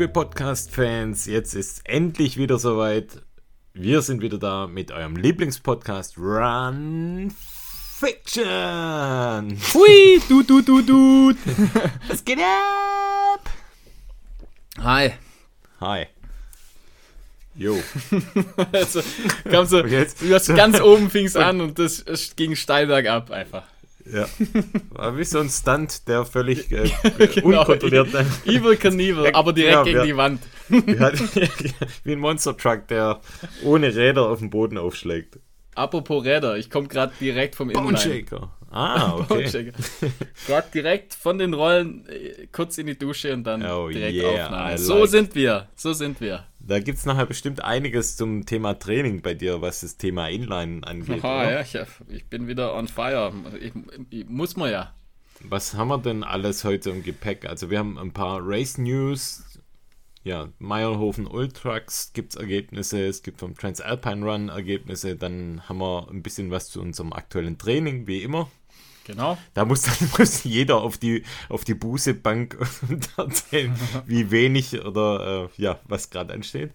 Liebe Podcast-Fans, jetzt ist endlich wieder soweit. Wir sind wieder da mit eurem Lieblingspodcast Run Fiction. Hui, du, du, du, du. Was geht ab? Hi. Hi. Jo. Also, kam so, Und jetzt? du hast ganz oben fing's an und das es ging steil bergab einfach. Ja. War wie so ein Stunt, der völlig äh, Genau. unkontrolliert. Evil Knievel, Ja, aber direkt ja, gegen ja. die Wand. wie ein Monster Truck, der ohne Räder auf den Boden aufschlägt. Apropos Räder, ich komme gerade direkt vom Inline. Ah, okay. Gerade direkt von den Rollen äh, kurz in die Dusche und dann Oh, direkt yeah, Aufnahme. I So like. sind wir, so sind wir. Da gibt es nachher bestimmt einiges zum Thema Training bei dir, was das Thema Inline angeht. Aha, ja, ich, ich bin wieder on fire. Ich, ich, muss man ja. Was haben wir denn alles heute im Gepäck? Also wir haben ein paar Race News. Ja, Meierhofen Ultrax gibt es Ergebnisse, es gibt vom Transalpine Run Ergebnisse, dann haben wir ein bisschen was zu unserem aktuellen Training, wie immer. Genau. Da muss dann muss jeder auf die, auf die Bußebank erzählen, wie wenig oder äh, ja, was gerade ansteht.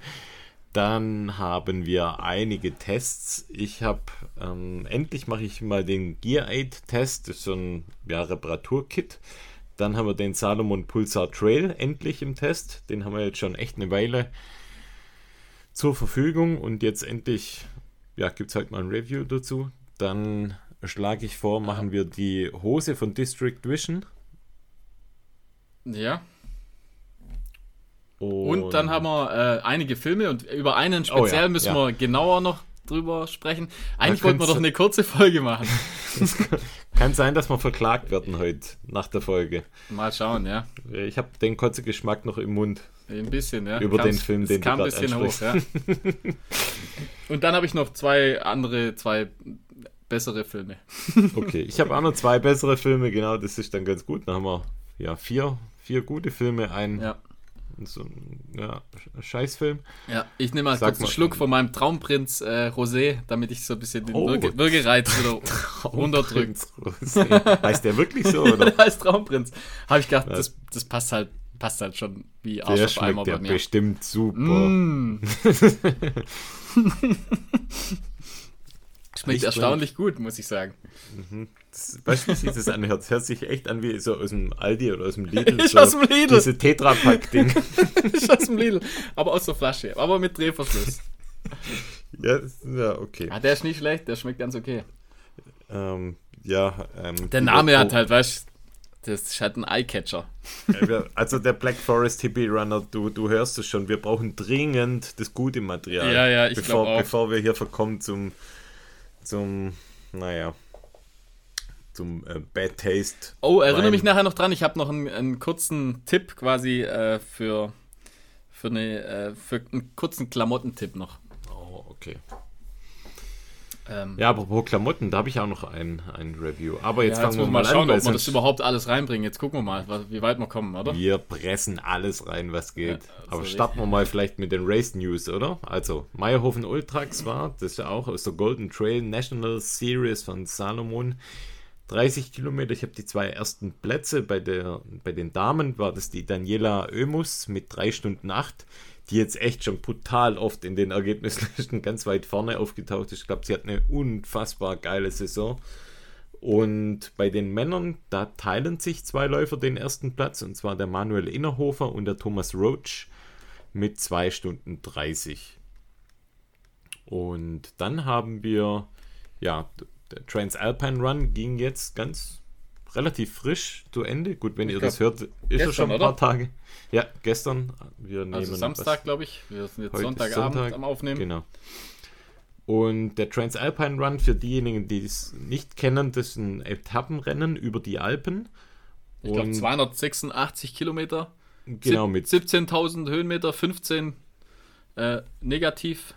Dann haben wir einige Tests. Ich habe, ähm, endlich mache ich mal den Gear Aid Test, das ist so ein ja, Reparaturkit. Dann haben wir den Salomon Pulsar Trail endlich im Test. Den haben wir jetzt schon echt eine Weile zur Verfügung und jetzt endlich, ja, gibt es heute mal ein Review dazu. Dann schlage ich vor, machen wir die Hose von District Vision. Ja. Und dann haben wir äh, einige Filme und über einen speziell Oh ja, müssen ja. wir genauer noch drüber sprechen. Eigentlich wollten wir doch eine kurze Folge machen. Kann sein, dass wir verklagt werden heute nach der Folge. Mal schauen, ja. Ich habe den Kotzegeschmack noch im Mund. Ein bisschen, ja. Über Kam's- den Film, den du kam ein bisschen hoch, ja. Und dann habe ich noch zwei andere, zwei bessere Filme. Okay, ich habe auch noch zwei bessere Filme, genau, das ist dann ganz gut. Dann haben wir ja vier, vier gute Filme, ein Ja. so ein ja, Scheißfilm. Ja, ich nehme mal Sag kurz einen mal. Schluck von meinem Traumprinz äh, Rosé, damit ich so ein bisschen den Oh. Würge, Würgereiz wieder runterdrücke. Heißt der wirklich so, oder? Als Traumprinz. Habe ich gedacht, das, das passt halt passt halt schon wie Arsch Der auf ja bei mir. bestimmt super. Mm. Schmeckt Ich erstaunlich gut, muss ich sagen. Das, weißt du, wie sich das anhört? Hört sich echt an wie so aus dem Aldi oder aus dem Lidl. Ist so aus dem Lidl. Diese Tetrapack-Ding. Ist aus dem Lidl. Aber aus der Flasche. Aber mit Drehverschluss. ja, das- ja, okay. Ah, der ist nicht schlecht, der schmeckt ganz okay. Ähm, ja, ähm, Der Name hat halt, weißt du, das ist halt ein Eyecatcher. Also der Black Forest Hippie Runner, du, du hörst es schon, wir brauchen dringend das gute Material. Ja, ja, ich bevor, glaub auch. Bevor wir hier verkommen zum, zum naja, zum äh, Bad Taste. Oh, erinnere mich nachher noch dran, ich habe noch einen, einen kurzen Tipp quasi äh, für, für, eine, äh, für einen kurzen Klamottentipp noch. Oh, okay. Ähm, Ja, apropos Klamotten, da habe ich auch noch ein, ein Review. Aber jetzt ja, fangen wir mal, schauen, an, ob wir das überhaupt alles reinbringen. Jetzt gucken wir mal, was- wie weit wir kommen, oder? wir pressen alles rein, was geht. Ja, Aber also starten wir mal vielleicht mit den Race News, oder? Also, Meyerhofen Ultrax war, das ist ja auch aus der Golden Trail National Series von Salomon. 30 Kilometer, ich habe die zwei ersten Plätze. Bei, der, bei den Damen war das die Daniela Oemus mit 3 Stunden 8, die jetzt echt schon brutal oft in den Ergebnislisten ganz weit vorne aufgetaucht ist. Ich glaube, sie hat eine unfassbar geile Saison. Und bei den Männern, da teilen sich zwei Läufer den ersten Platz, und zwar der Manuel Innerhofer und der Thomas Roach mit 2 Stunden 30. Und dann haben wir, ja, der Transalpine Run ging jetzt ganz relativ frisch zu Ende. Gut, wenn Ich ihr glaub, das hört, ist er gestern, schon ein oder? paar Tage. Ja, gestern. Wir nehmen Also Samstag, glaube ich. Wir sind jetzt Sonntagabend Sonntag, am Aufnehmen. Genau. Und der Transalpine Run, für diejenigen, die es nicht kennen, das ist ein Etappenrennen über die Alpen. Ich glaube Und 286 Kilometer. genau mit 17.000 Höhenmeter, 15 äh, negativ.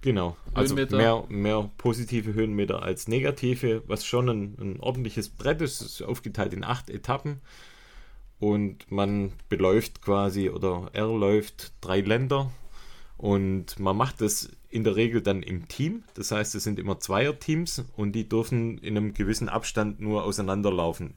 Genau, also mehr, mehr positive Höhenmeter als negative, was schon ein, ein ordentliches Brett ist. Ist aufgeteilt in acht Etappen und man beläuft quasi oder er läuft drei Länder Und man macht das in der Regel dann im Team. Das heißt, es sind immer Zweierteams und die dürfen in einem gewissen Abstand nur auseinanderlaufen.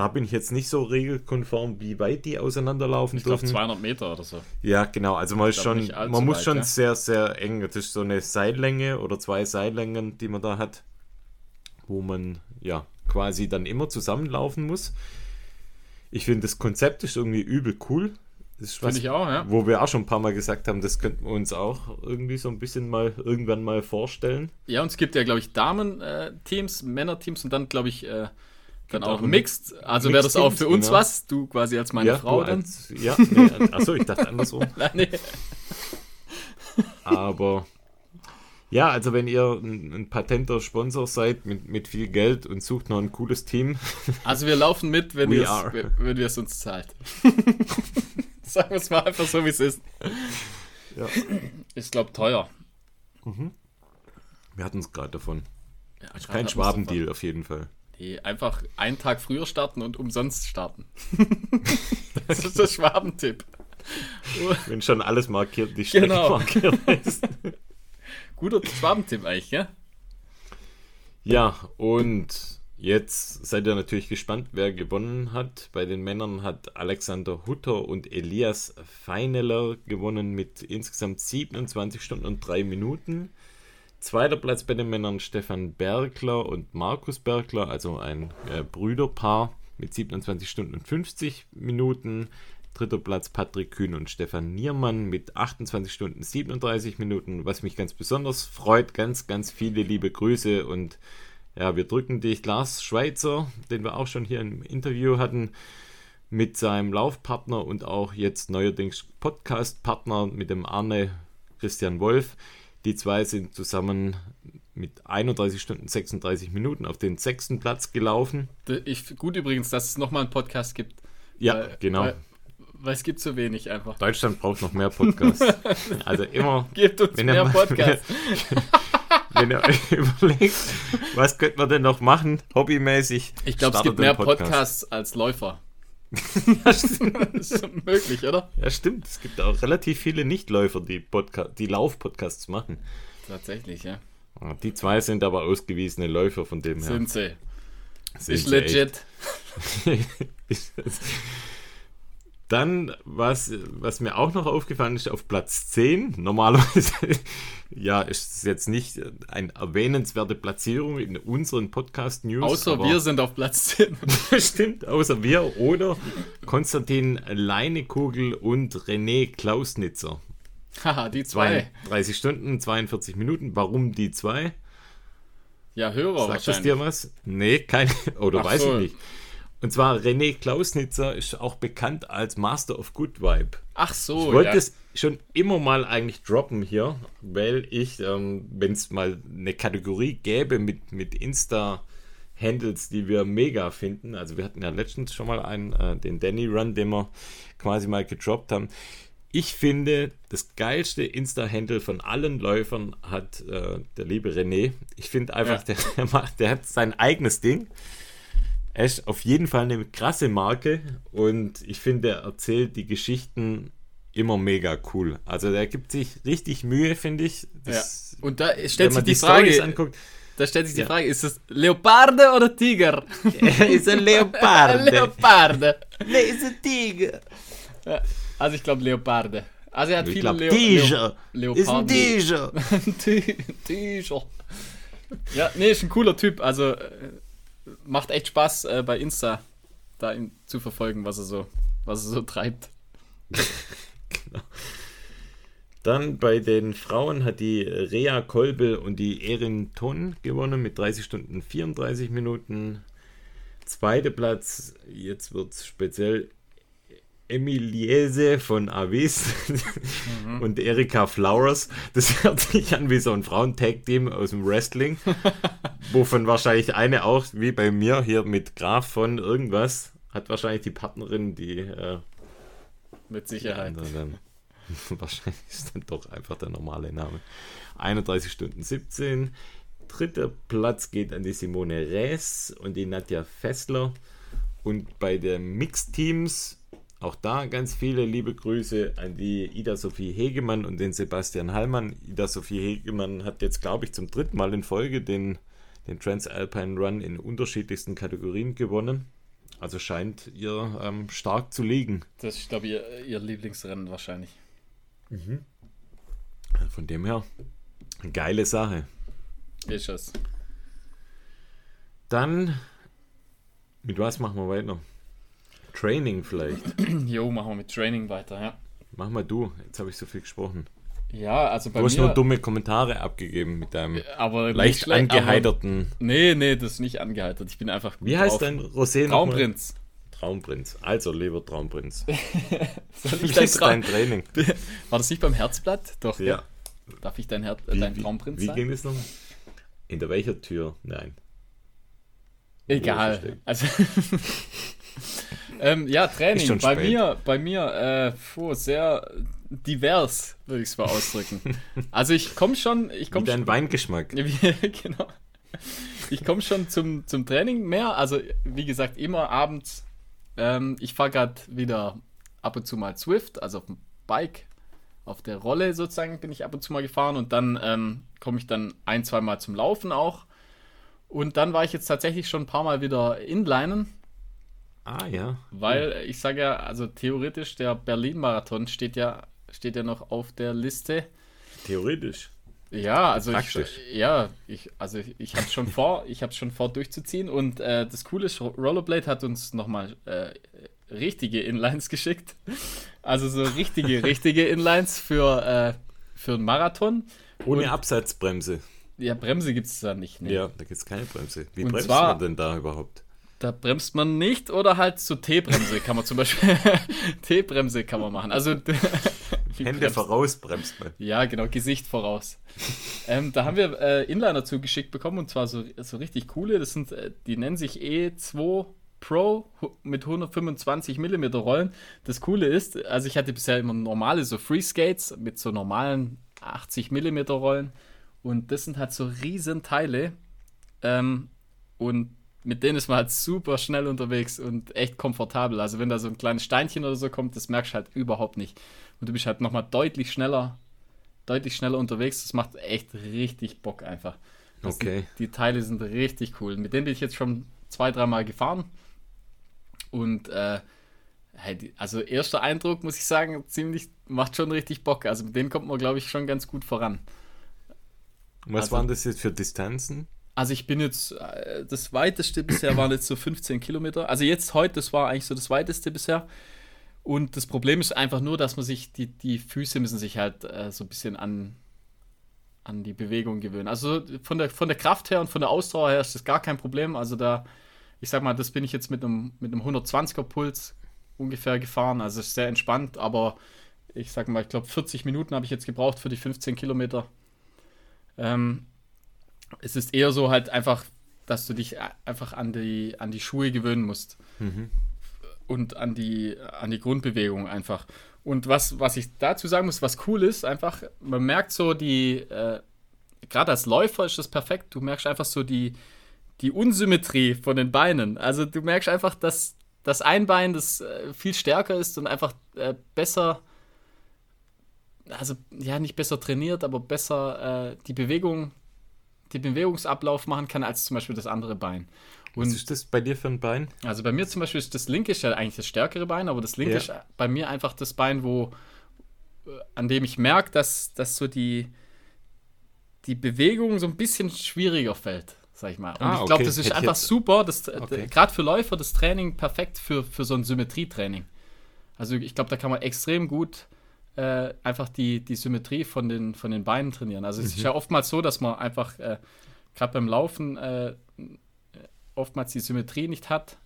Da bin ich jetzt nicht so regelkonform, wie weit die auseinanderlaufen Ich glaube dürfen. 200 Meter oder so. Ja, genau. Also man, schon, man muss weit, schon ja. sehr, sehr eng. Das ist so eine Seillänge oder zwei Seillängen, die man da hat, wo man ja quasi dann immer zusammenlaufen muss. Ich finde, das Konzept ist irgendwie übel cool. Das ist was, ich auch, ja. wo wir auch schon ein paar Mal gesagt haben, das könnten wir uns auch irgendwie so ein bisschen mal irgendwann mal vorstellen. Ja, und es gibt ja, glaube ich, Damen-Teams, Männer-Teams und dann, glaube ich, äh, dann auch auch Mixed. Also wäre das auch für uns genau. was. Du quasi als meine Frau du dann. als- ja, nee, achso, ich dachte andersrum. nee. Aber ja, also wenn ihr ein, ein patenter Sponsor seid mit, mit viel Geld und sucht noch ein cooles Team, Also wir laufen mit, wenn We ihr es uns zahlt. Sagen wir es mal einfach so, wie es ist. Ja. Ist, glaube teuer. wir hatten es gerade davon. Ja, Kein gerade Schwabendeal auf jeden Fall. Nee, einfach einen Tag früher starten und umsonst starten. das ist der Schwabentipp. Wenn schon alles markiert, die Strecke Genau. markiert ist. Guter Schwabentipp eigentlich, ja? Ja, und jetzt seid ihr natürlich gespannt, wer gewonnen hat. Bei den Männern hat Alexander Hutter und Elias Feineler gewonnen mit insgesamt 27 Stunden und 3 Minuten. Zweiter Platz bei den Männern Stefan Bergler und Markus Bergler, also ein äh, Brüderpaar mit 27 Stunden und 50 Minuten. Dritter Platz Patrick Kühn und Stefan Niermann mit 28 Stunden 37 Minuten. Was mich ganz besonders freut, ganz, ganz viele liebe Grüße und ja, wir drücken dich, Lars Schweizer, den wir auch schon hier im Interview hatten, mit seinem Laufpartner und auch jetzt neuerdings Podcast-Partner mit dem Arne Christian Wolf. Die zwei sind zusammen mit 31 Stunden 36 Minuten auf den sechsten Platz gelaufen. Ich, gut übrigens, dass es nochmal einen Podcast gibt. Ja, Weil- genau. Weil, weil es gibt so wenig einfach. Deutschland braucht noch mehr Podcasts. also immer, Gebt uns mehr Podcasts. wenn ihr euch überlegt, was könnte man denn noch machen, hobbymäßig. Ich glaube, es gibt mehr Podcast. Podcasts als Läufer. Das ist möglich, oder? Ja, stimmt. Es gibt auch relativ viele Nichtläufer, die, Podca die Lauf-Podcasts machen. Tatsächlich, ja. Ah, Die zwei sind aber ausgewiesene Läufer von dem her. Sind sie. Sind Ist sie legit. Dann, was, was mir auch noch aufgefallen ist, auf Platz 10, normalerweise, ja, ist es jetzt nicht eine erwähnenswerte Platzierung in unseren Podcast-News. Außer wir sind auf Platz 10. Stimmt, außer wir oder Konstantin Leinekugel und René Klausnitzer. Haha, die zwei. 30 Stunden, 42 Minuten. Warum die zwei? Ja, Hörer Sagt das dir was? Nee, kein. Oder Ach weiß so. ich nicht. Und zwar René Klausnitzer ist auch bekannt als Master of Good Vibe. Ach so, Ich wollte ja. es schon immer mal eigentlich droppen hier, weil ich, ähm, wenn es mal eine Kategorie gäbe mit, mit Insta-Handles, die wir mega finden, also wir hatten ja letztens schon mal einen, äh, den Danny Run, den wir quasi mal gedroppt haben. Ich finde, das geilste Insta-Handle von allen Läufern hat äh, der liebe René. Ich finde einfach, Ja. der, der, macht, der hat sein eigenes Ding. Er ist auf jeden Fall eine krasse Marke und ich finde, er erzählt die Geschichten immer mega cool. Also der gibt sich richtig Mühe, finde ich. Ja. Das, Und da stellt sich die, die, Frage, anguckt, da stellt sich die Ja. Frage, ist es Leoparde oder Tiger? er ist ein Leopard. Leoparde. nee, ist ein Tiger. Ja, also ich glaube Leoparde. Also er hat Ich viele glaube, Leo Tiger. Leo Ist ein. Tiger. Ti- Tiger. Ja, nee, ist ein cooler Typ. Also äh, macht echt Spaß äh, bei Insta da ihn zu verfolgen, was er so, was er so treibt. Dann bei den Frauen hat die Rea Kolbe und die Erin Ton gewonnen mit 30 Stunden 34 Minuten. Zweiter Platz, jetzt wird es speziell Emiliese von Avis und Erika Flowers. Das hört sich an wie so ein Frauentag-Team aus dem Wrestling, wovon wahrscheinlich eine auch, wie bei mir hier mit Graf von irgendwas, hat wahrscheinlich die Partnerin, die äh, Mit Sicherheit. dann. Wahrscheinlich ist dann doch einfach der normale Name. 31 Stunden 17. Dritter Platz geht an die Simone Rees und die Nadja Fessler. Und bei den Mixteams Auch da ganz viele liebe Grüße an die Ida Sophie Hegemann und den Sebastian Hallmann. Ida Sophie Hegemann hat jetzt, glaube ich, zum dritten Mal in Folge den, den Transalpine Run in unterschiedlichsten Kategorien gewonnen. Also scheint ihr ähm, stark zu liegen. Das ist, glaube ich, ihr, ihr Lieblingsrennen wahrscheinlich. Mhm. Von dem her, geile Sache. Ist es. Dann, mit was machen wir weiter? Training vielleicht. Jo, machen wir mit Training weiter, ja. Mach mal du, jetzt habe ich so viel gesprochen. Ja, also bei du hast mir. nur dumme Kommentare abgegeben mit deinem aber leicht schlecht, angeheiterten. Aber, nee, nee, das ist nicht angeheitert. Ich bin einfach. Wie heißt drauf. dein Rosé? Traumprinz. Traumprinz. Also, lieber Traumprinz. Soll Wie ich dein dein Training? War das nicht beim Herzblatt? Doch. Ja. Darf ich dein, Her äh, Wie, dein wie, Traumprinz wie sein? ging das nochmal? Hinter welcher Tür? Nein. Egal. Also. ähm, ja, Training. Bei spät. mir, bei mir, äh, puh, sehr divers, würde ich es mal ausdrücken. also ich komme schon, ich komme dein Weingeschmack. Genau. Ich komme schon zum, zum Training mehr. Also, wie gesagt, immer abends. Ähm, ich fahre gerade wieder ab und zu mal Swift, also auf dem Bike, auf der Rolle sozusagen bin ich ab und zu mal gefahren und dann ähm, komme ich dann ein, zwei Mal zum Laufen auch. Und dann war ich jetzt tatsächlich schon ein paar Mal wieder inlinen, Ah, ja. weil ich sage ja, also theoretisch der Berlin-Marathon steht ja, steht ja noch auf der Liste. Theoretisch. Ja, also Praktisch. ich, ja, ich, also ich, ich habe schon vor, ich habe schon vor durchzuziehen und äh, das Coole ist, Rollerblade hat uns nochmal äh, richtige Inlines geschickt, also so richtige, richtige Inlines für äh, für einen Marathon. Ohne Und- Absatzbremse. Ja, Bremse gibt es da nicht. Nee. Ja, da gibt es keine Bremse. Wie Und bremst zwar- man denn da überhaupt? Da bremst man nicht oder halt so T-Bremse kann man zum Beispiel T-Bremse kann man machen. Also Hände bremst- voraus bremst man. Ja, genau, Gesicht voraus. ähm, da haben wir äh, Inliner zugeschickt bekommen und zwar so, so richtig coole. Das sind, äh, die nennen sich E2 Pro mit 125 mm Rollen. Das Coole ist, also ich hatte bisher immer normale so Free Skates mit so normalen 80 mm Rollen und das sind halt so riesen Teile ähm, und mit denen ist man halt super schnell unterwegs und echt komfortabel. Also wenn da so ein kleines Steinchen oder so kommt, das merkst du halt überhaupt nicht. Und du bist halt nochmal deutlich schneller, deutlich schneller unterwegs. Das macht echt richtig Bock einfach. Das Okay. Sind, die Teile sind richtig cool. Mit denen bin ich jetzt schon zwei, dreimal gefahren. Und äh, also erster Eindruck, muss ich sagen, ziemlich, macht schon richtig Bock. Also mit denen kommt man, glaube ich, schon ganz gut voran. Was Also- waren das jetzt für Distanzen? Also ich bin jetzt, äh, das weiteste bisher waren jetzt so 15 Kilometer. Also jetzt heute, das war eigentlich so das weiteste bisher. Und das Problem ist einfach nur, dass man sich, die, die Füße müssen sich halt äh, so ein bisschen an, an die Bewegung gewöhnen. Also von der, von der Kraft her und von der Ausdauer her ist das gar kein Problem. Also da, ich sag mal, das bin ich jetzt mit einem, mit einem 120er Puls ungefähr gefahren. Also ist sehr entspannt, aber ich sag mal, ich glaube 40 Minuten habe ich jetzt gebraucht für die 15 Kilometer. Ähm, es ist eher so halt einfach, dass du dich einfach an die, an die Schuhe gewöhnen musst. Und an die, an die Grundbewegung einfach. Und was, was ich dazu sagen muss, was cool ist, einfach, man merkt so die, äh, gerade als Läufer ist das perfekt, du merkst einfach so die, die Unsymmetrie von den Beinen. Also du merkst einfach, dass das ein Bein, das äh, viel stärker ist und einfach äh, besser, also ja, nicht besser trainiert, aber besser äh, die Bewegung, den Bewegungsablauf machen kann als zum Beispiel das andere Bein. Was Und ist das bei dir für ein Bein? also bei mir zum Beispiel ist das linke ist ja eigentlich das stärkere Bein, aber das linke Ja. ist bei mir einfach das Bein, wo äh, an dem ich merke, dass, dass so die, die Bewegung so ein bisschen schwieriger fällt, sag ich mal. Und Ah, ich glaube, okay. das ist Hätte ich einfach jetzt- super, das, Okay. gerade für Läufer das Training perfekt für, für so ein Symmetrietraining. Also ich glaube, da kann man extrem gut äh, einfach die, die Symmetrie von den, von den Beinen trainieren. Also es ist ja oftmals so, dass man einfach äh, gerade beim Laufen äh, oftmals die Symmetrie nicht hat.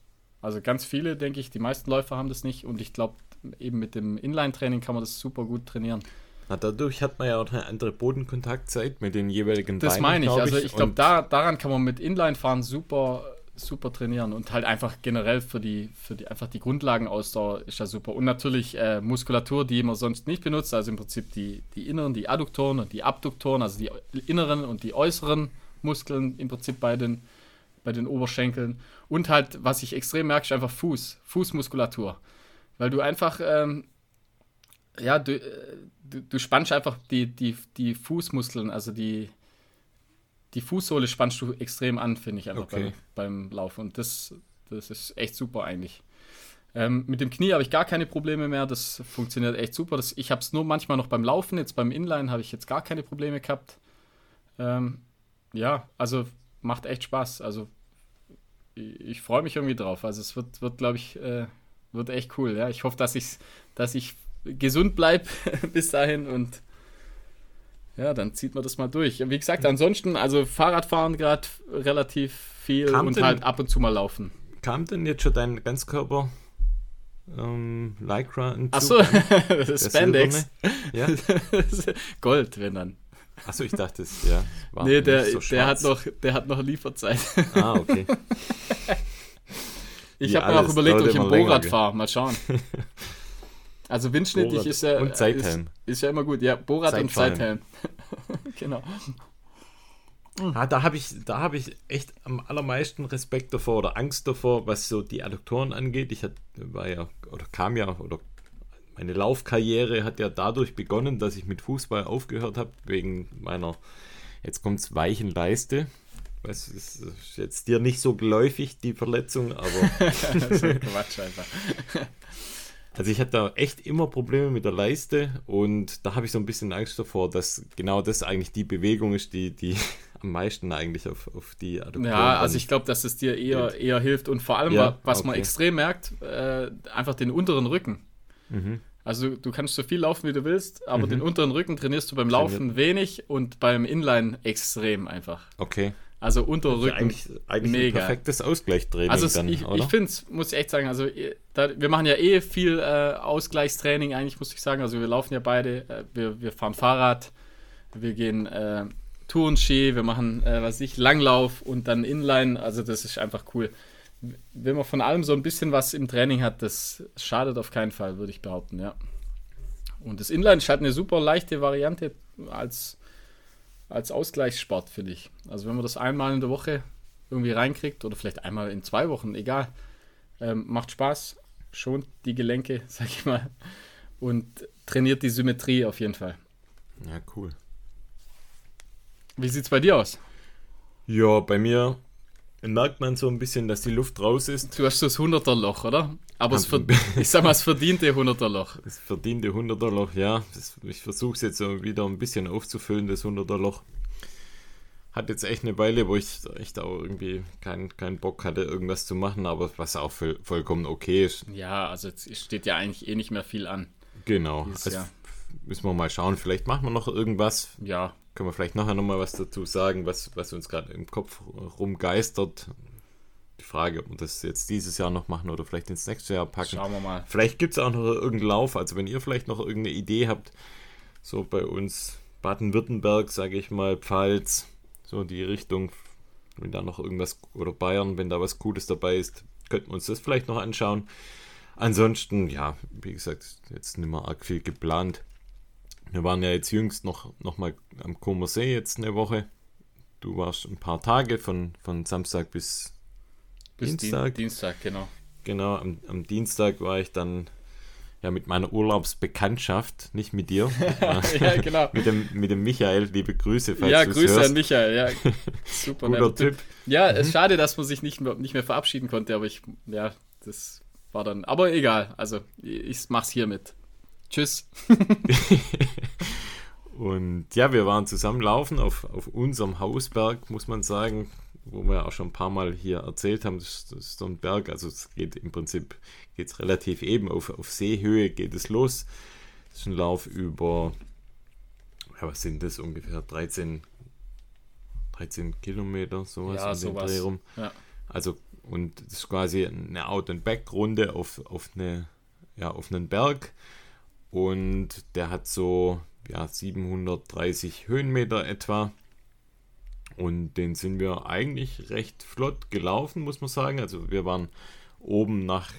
Also ganz viele, denke ich, die meisten Läufer haben das nicht und ich glaube, eben mit dem Inline-Training kann man das super gut trainieren. Na, dadurch hat man ja auch eine andere Bodenkontaktzeit mit den jeweiligen Das Beinen, meine ich. glaub Also ich glaube, da, daran kann man mit Inline-Fahren super, super trainieren und halt einfach generell für die, für die einfach die Grundlagenausdauer ist ja super. Und natürlich äh, Muskulatur, die man sonst nicht benutzt, also im Prinzip die, die inneren, die Adduktoren und die Abduktoren, also die inneren und die äußeren Muskeln im Prinzip bei den, bei den Oberschenkeln. Und halt, was ich extrem merke, ist einfach Fuß, Fußmuskulatur. weil du einfach, ähm, ja, du, äh, du, du, spannst einfach die, die, die Fußmuskeln, also die, die Fußsohle spannst du extrem an, finde ich einfach okay. beim, beim Laufen. Und das, das ist echt super eigentlich. Ähm, mit dem Knie habe ich gar keine Probleme mehr. Das funktioniert echt super. Das, ich habe es nur manchmal noch beim Laufen. Jetzt beim Inline habe ich jetzt gar keine Probleme gehabt. Ähm, ja, also macht echt Spaß. Also ich, ich freue mich irgendwie drauf. Also es wird, wird glaube ich, äh, wird echt cool. Ja, ich hoffe, dass ich, dass ich gesund bleibe bis dahin und ja, dann zieht man das mal durch. Wie gesagt, ansonsten, also Fahrradfahren gerade relativ viel kam und denn, halt ab und zu mal laufen. Kam denn jetzt schon dein Ganzkörper ähm, Lycra Achso, Spandex. Ja? Gold, wenn dann. Achso, ich dachte es, ja. War nee, der, so der, hat noch, der hat noch Lieferzeit. Ah, okay. ich habe mir auch überlegt, ob ich im Bohrrad fahre. Mal schauen. Also windschnittig ist ja, und Zeithelm. Ist, ist, ja immer gut. Ja, Bohrrad und Zeithelm. genau. Ja, da habe ich, hab ich echt am allermeisten Respekt davor oder Angst davor, was so die Adduktoren angeht. Ich hat, war ja, oder kam ja, oder meine Laufkarriere hat ja dadurch begonnen, dass ich mit Fußball aufgehört habe, wegen meiner, jetzt kommt es, weichen Leiste. Was ist jetzt dir nicht so geläufig, die Verletzung, aber. Quatsch einfach. Also ich hatte da echt immer Probleme mit der Leiste und da habe ich so ein bisschen Angst davor, dass genau das eigentlich die Bewegung ist, die, die am meisten eigentlich auf, auf die Adaption Ja, also ich glaube, dass es dir eher, eher hilft und vor allem, ja, was okay. man extrem merkt, äh, einfach den unteren Rücken. Mhm. Also du kannst so viel laufen, wie du willst, aber mhm. den unteren Rücken trainierst du beim Laufen wenig und beim Inline extrem einfach. Okay. Also Unterrücken. Ja eigentlich, eigentlich mega. ein perfektes Ausgleichstraining also dann, ich, ich finde es, muss ich echt sagen, also da, wir machen ja eh viel äh, Ausgleichstraining, eigentlich muss ich sagen. Also wir laufen ja beide, äh, wir, wir fahren Fahrrad, wir gehen äh, Tourenski, wir machen, äh, was ich, Langlauf und dann Inline. Also das ist einfach cool. Wenn man von allem so ein bisschen was im Training hat, das schadet auf keinen Fall, würde ich behaupten, ja. Und das Inline ist halt eine super leichte Variante als als Ausgleichssport, finde ich. Also wenn man das einmal in der Woche irgendwie reinkriegt oder vielleicht einmal in zwei Wochen, egal, ähm, macht Spaß, schont die Gelenke, sag ich mal, und trainiert die Symmetrie auf jeden Fall. Ja, cool. Wie sieht es bei dir aus? Ja, bei mir merkt man so ein bisschen, dass die Luft raus ist. Du hast so das 100er Loch, oder? Aber es ich sag mal, es verdiente 100er Loch. Das verdiente 100er Loch, ja. Das, ich versuche es jetzt so wieder ein bisschen aufzufüllen, das 100er Loch. Hat jetzt echt eine Weile, wo ich echt auch irgendwie keinen kein Bock hatte, irgendwas zu machen, aber was auch voll, vollkommen okay ist. Ja, also es steht ja eigentlich eh nicht mehr viel an. Genau. Also müssen wir mal schauen. Vielleicht machen wir noch irgendwas. Ja. Können wir vielleicht nachher nochmal was dazu sagen, was, was uns gerade im Kopf rumgeistert die Frage, ob wir das jetzt dieses Jahr noch machen oder vielleicht ins nächste Jahr packen. Schauen wir mal. Vielleicht gibt es auch noch irgendeinen Lauf. Also wenn ihr vielleicht noch irgendeine Idee habt, so bei uns Baden-Württemberg, sage ich mal, Pfalz, so die Richtung, wenn da noch irgendwas, oder Bayern, wenn da was Cooles dabei ist, könnten wir uns das vielleicht noch anschauen. Ansonsten, ja, wie gesagt, jetzt nicht mehr arg viel geplant. Wir waren ja jetzt jüngst noch, noch mal am Comer See jetzt eine Woche. Du warst ein paar Tage von, von Samstag bis bis Dienstag. Dienstag, genau. Genau, am, am, Dienstag war ich dann ja mit meiner Urlaubsbekanntschaft, nicht mit dir. ja, genau. mit, dem, mit dem Michael, liebe Grüße, falls Ja, Grüße hörst. an Michael, ja. Super Guter Typ. Ja, mhm. schade, dass man sich nicht mehr, nicht mehr verabschieden konnte, aber ich, ja, das war dann, aber egal, also ich mach's hiermit. Tschüss. Und ja, wir waren zusammen laufen auf, auf unserem Hausberg, muss man sagen wo wir auch schon ein paar Mal hier erzählt haben, das, das ist so ein Berg, also es geht im Prinzip geht's relativ eben, auf, auf Seehöhe geht es los. Das ist ein Lauf über, ja, was sind das ungefähr, 13, 13 Kilometer, sowas ja, in sowas. Dreh rum. Ja. Also, und das ist quasi eine Out-and-Back-Runde auf, auf, eine, ja, auf einen Berg und der hat so ja, 730 Höhenmeter etwa und den sind wir eigentlich recht flott gelaufen, muss man sagen. Also wir waren oben nach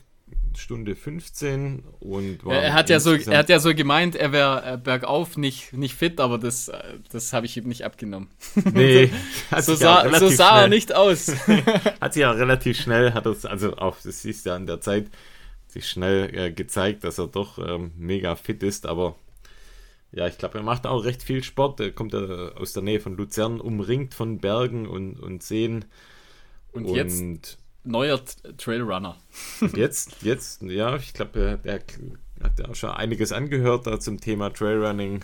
Stunde 15 und er hat ja so er hat ja so gemeint, er wäre äh, bergauf nicht, nicht fit, aber das, äh, das habe ich ihm nicht abgenommen. Nee, so, sah, so sah er nicht aus. hat sich ja relativ schnell, hat das, also auch, das siehst du ja an der Zeit, sich schnell äh, gezeigt, dass er doch ähm, mega fit ist, aber ja, ich glaube, er macht auch recht viel Sport. Er kommt ja aus der Nähe von Luzern, umringt von Bergen und, und Seen. Und, und jetzt neuer Trailrunner. jetzt, jetzt, ja, ich glaube, der hat ja auch schon einiges angehört da zum Thema Trailrunning.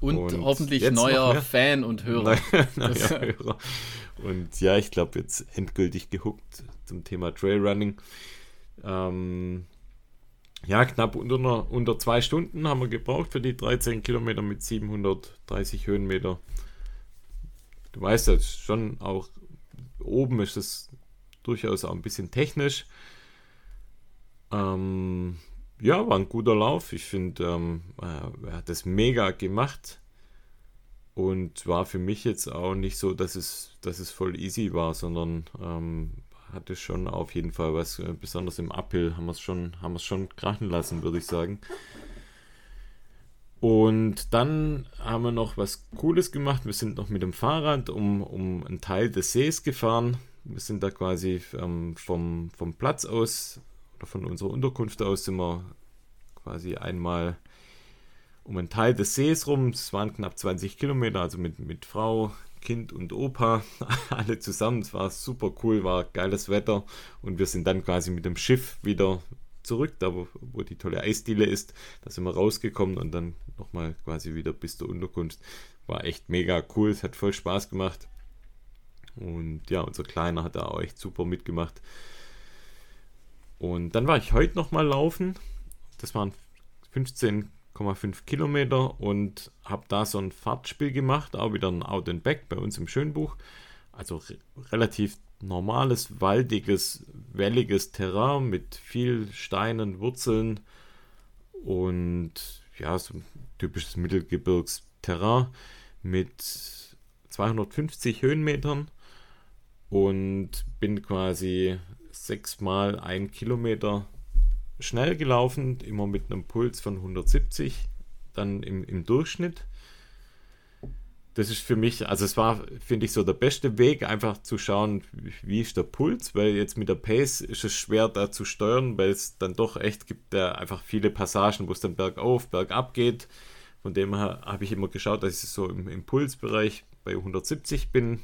Und, und hoffentlich neuer Fan und Hörer. neuer Hörer. Und ja, ich glaube, jetzt endgültig gehuckt zum Thema Trailrunning. Ähm, ja, knapp unter, unter zwei Stunden haben wir gebraucht für die 13 Kilometer mit 730 Höhenmeter. Du weißt ja, schon auch oben ist es durchaus auch ein bisschen technisch. Ähm, ja, war ein guter Lauf. Ich finde, ähm, er hat das mega gemacht. Und war für mich jetzt auch nicht so, dass es, dass es voll easy war, sondern ähm, hatte schon auf jeden Fall was, äh, besonders im Uphill haben wir es schon, schon krachen lassen, würde ich sagen. Und dann haben wir noch was Cooles gemacht. Wir sind noch mit dem Fahrrad um, um einen Teil des Sees gefahren. Wir sind da quasi ähm, vom, vom Platz aus oder von unserer Unterkunft aus sind wir quasi einmal um einen Teil des Sees rum. Es waren knapp 20 Kilometer, also mit, mit Frau, Kind und Opa, alle zusammen. Es war super cool, war geiles Wetter und wir sind dann quasi mit dem Schiff wieder zurück, da wo, wo die tolle Eisdiele ist. Da sind wir rausgekommen und dann nochmal quasi wieder bis zur Unterkunft. War echt mega cool, es hat voll Spaß gemacht. Und ja, unser Kleiner hat da auch echt super mitgemacht. Und dann war ich heute nochmal laufen. Das waren 15,5 Kilometer und habe da so ein Fahrtspiel gemacht, auch wieder ein Out and Back bei uns im Schönbuch. Also re relativ normales, waldiges, welliges Terrain mit viel Steinen, Wurzeln und ja, so ein typisches Mittelgebirgsterrain mit 250 Höhenmetern und bin quasi sechsmal ein Kilometer schnell gelaufen, immer mit einem Puls von 170, dann im, im Durchschnitt. Das ist für mich, also es war, finde ich, so der beste Weg, einfach zu schauen, wie ist der Puls, weil jetzt mit der Pace ist es schwer da zu steuern, weil es dann doch echt gibt da einfach viele Passagen, wo es dann bergauf, bergab geht. Von dem her habe ich immer geschaut, dass ich so im Impulsbereich bei 170 bin,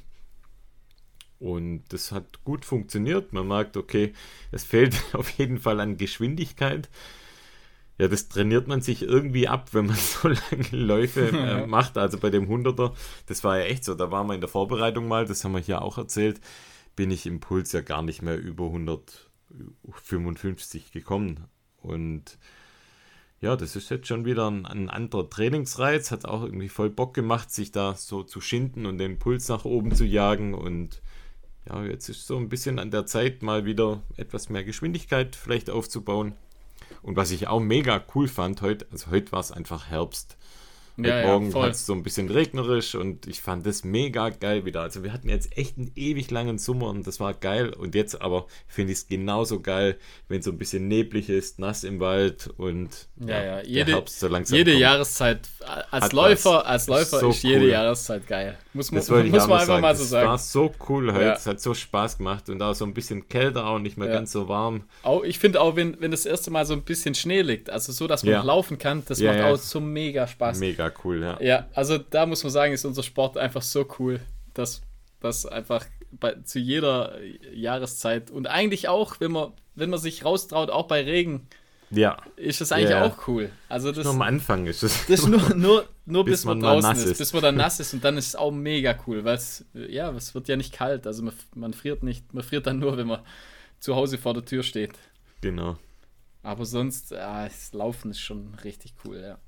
und das hat gut funktioniert. Man merkt, okay, es fehlt auf jeden Fall an Geschwindigkeit. Ja, das trainiert man sich irgendwie ab, wenn man so lange Läufe äh, macht. Also bei dem 100er, das war ja echt so. Da waren wir in der Vorbereitung mal, das haben wir hier auch erzählt, bin ich im Puls ja gar nicht mehr über 155 gekommen. Und ja, das ist jetzt schon wieder ein, ein, anderer Trainingsreiz. Hat auch irgendwie voll Bock gemacht, sich da so zu schinden und den Puls nach oben zu jagen. Und ja, jetzt ist so ein bisschen an der Zeit, mal wieder etwas mehr Geschwindigkeit vielleicht aufzubauen. Und was ich auch mega cool fand heute, also heute war es einfach Herbst. Ja, ja, Morgen war es so ein bisschen regnerisch und ich fand das mega geil wieder. Also wir hatten jetzt echt einen ewig langen Sommer und das war geil. Und jetzt aber finde ich es genauso geil, wenn so ein bisschen neblig ist, nass im Wald und ja, ja, jede, Herbst so langsam Jede kommt. Jahreszeit als Läufer, als Läufer so ist jede cool. Jahreszeit geil. Muss, muss man einfach sagen. mal so sagen. Das war so cool heute. Ja. Es hat so Spaß gemacht und auch so ein bisschen kälter auch nicht mehr ja. ganz so warm. Auch, ich finde auch, wenn, wenn das erste Mal so ein bisschen Schnee liegt, also so, dass man laufen kann, das macht auch so mega Spaß. Mega mega cool, ja. Ja, also da muss man sagen, ist unser Sport einfach so cool, dass das einfach bei, zu jeder Jahreszeit und eigentlich auch, wenn man, wenn man sich raustraut, auch bei Regen, ja. ist das eigentlich ja. auch cool. Also das, nur am Anfang ist es. Das ist nur, nur, nur bis, bis man, man draußen ist, ist, bis man dann nass ist und dann ist es auch mega cool, weil es, ja, es wird ja nicht kalt, also man, man friert nicht, man friert dann nur, wenn man zu Hause vor der Tür steht. Genau. Aber sonst, ja, das Laufen ist schon richtig cool, ja.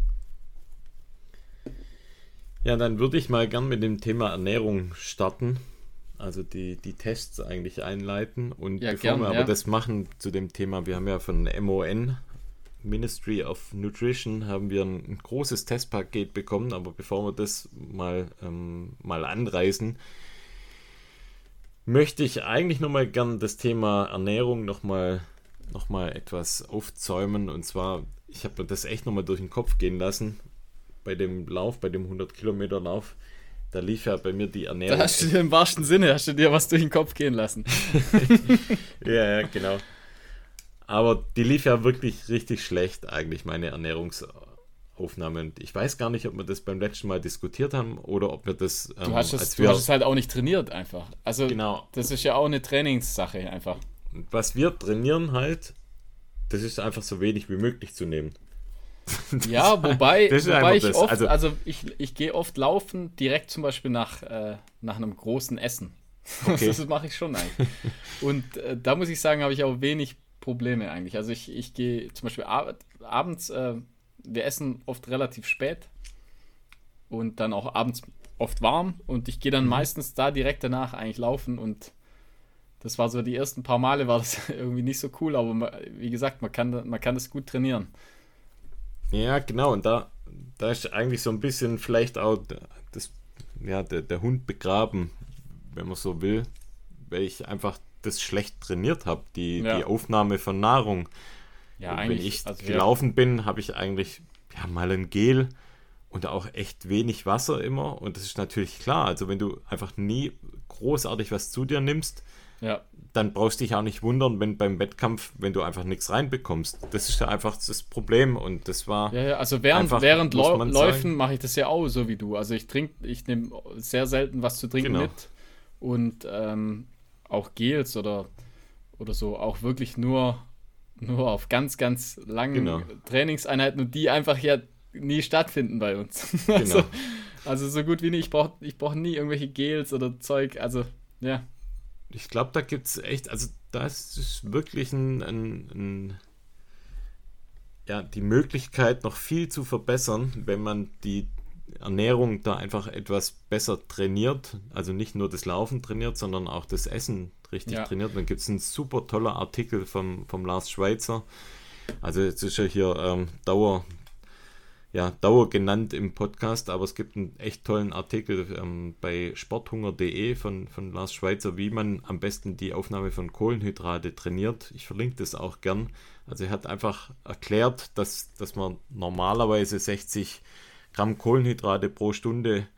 Ja, dann würde ich mal gern mit dem Thema Ernährung starten. Also die, die Tests eigentlich einleiten. Und ja, bevor gern, wir aber ja. das machen zu dem Thema, wir haben ja von MON, Ministry of Nutrition, haben wir ein, ein großes Testpaket bekommen. Aber bevor wir das mal, ähm, mal anreißen, möchte ich eigentlich nochmal gern das Thema Ernährung nochmal noch mal etwas aufzäumen. Und zwar, ich habe mir das echt nochmal durch den Kopf gehen lassen bei dem Lauf, bei dem 100 Kilometer Lauf, da lief ja bei mir die Ernährung. Da hast du dir im wahrsten Sinne, hast du dir was durch den Kopf gehen lassen. ja, ja, genau. Aber die lief ja wirklich richtig schlecht, eigentlich, meine Ernährungsaufnahme. Und ich weiß gar nicht, ob wir das beim letzten Mal diskutiert haben oder ob wir das. Ähm, du, hast es, du hast es halt auch nicht trainiert, einfach. Also, genau. das ist ja auch eine Trainingssache, einfach. Was wir trainieren halt, das ist einfach so wenig wie möglich zu nehmen. Ja, wobei, wobei ich das. oft, also, also ich, ich gehe oft laufen, direkt zum Beispiel nach, äh, nach einem großen Essen. Okay. das mache ich schon eigentlich. Und äh, da muss ich sagen, habe ich auch wenig Probleme eigentlich. Also ich, ich gehe zum Beispiel ab, abends, äh, wir essen oft relativ spät und dann auch abends oft warm und ich gehe dann mhm. meistens da direkt danach eigentlich laufen und das war so die ersten paar Male war das irgendwie nicht so cool, aber wie gesagt, man kann, man kann das gut trainieren. Ja, genau. Und da, da ist eigentlich so ein bisschen vielleicht auch das, ja, der, der Hund begraben, wenn man so will, weil ich einfach das schlecht trainiert habe, die, ja. die Aufnahme von Nahrung. Ja, wenn ich also, gelaufen ja. bin, habe ich eigentlich ja, mal ein Gel und auch echt wenig Wasser immer. Und das ist natürlich klar. Also wenn du einfach nie großartig was zu dir nimmst, ja. dann brauchst du dich auch nicht wundern, wenn beim Wettkampf, wenn du einfach nichts reinbekommst. Das ist ja einfach das Problem und das war. Ja, ja also während, einfach, während Läufen mache ich das ja auch so wie du. Also ich trinke, ich nehme sehr selten was zu trinken genau. mit und ähm, auch Gels oder, oder so auch wirklich nur, nur auf ganz, ganz langen genau. Trainingseinheiten und die einfach ja nie stattfinden bei uns. Genau. also, also so gut wie nie. Ich brauche ich brauch nie irgendwelche Gels oder Zeug. Also ja ich glaube, da gibt es echt, also das ist wirklich ein, ein, ein, ja, die Möglichkeit, noch viel zu verbessern, wenn man die Ernährung da einfach etwas besser trainiert. Also nicht nur das Laufen trainiert, sondern auch das Essen richtig ja. trainiert. Dann gibt es einen super toller Artikel vom, vom Lars Schweitzer. Also jetzt ist er hier ähm, Dauer, ja, Dauer genannt im Podcast, aber es gibt einen echt tollen Artikel ähm, bei sporthunger.de von, von Lars Schweitzer, wie man am besten die Aufnahme von Kohlenhydrate trainiert. Ich verlinke das auch gern. Also er hat einfach erklärt, dass, dass man normalerweise 60 Gramm Kohlenhydrate pro Stunde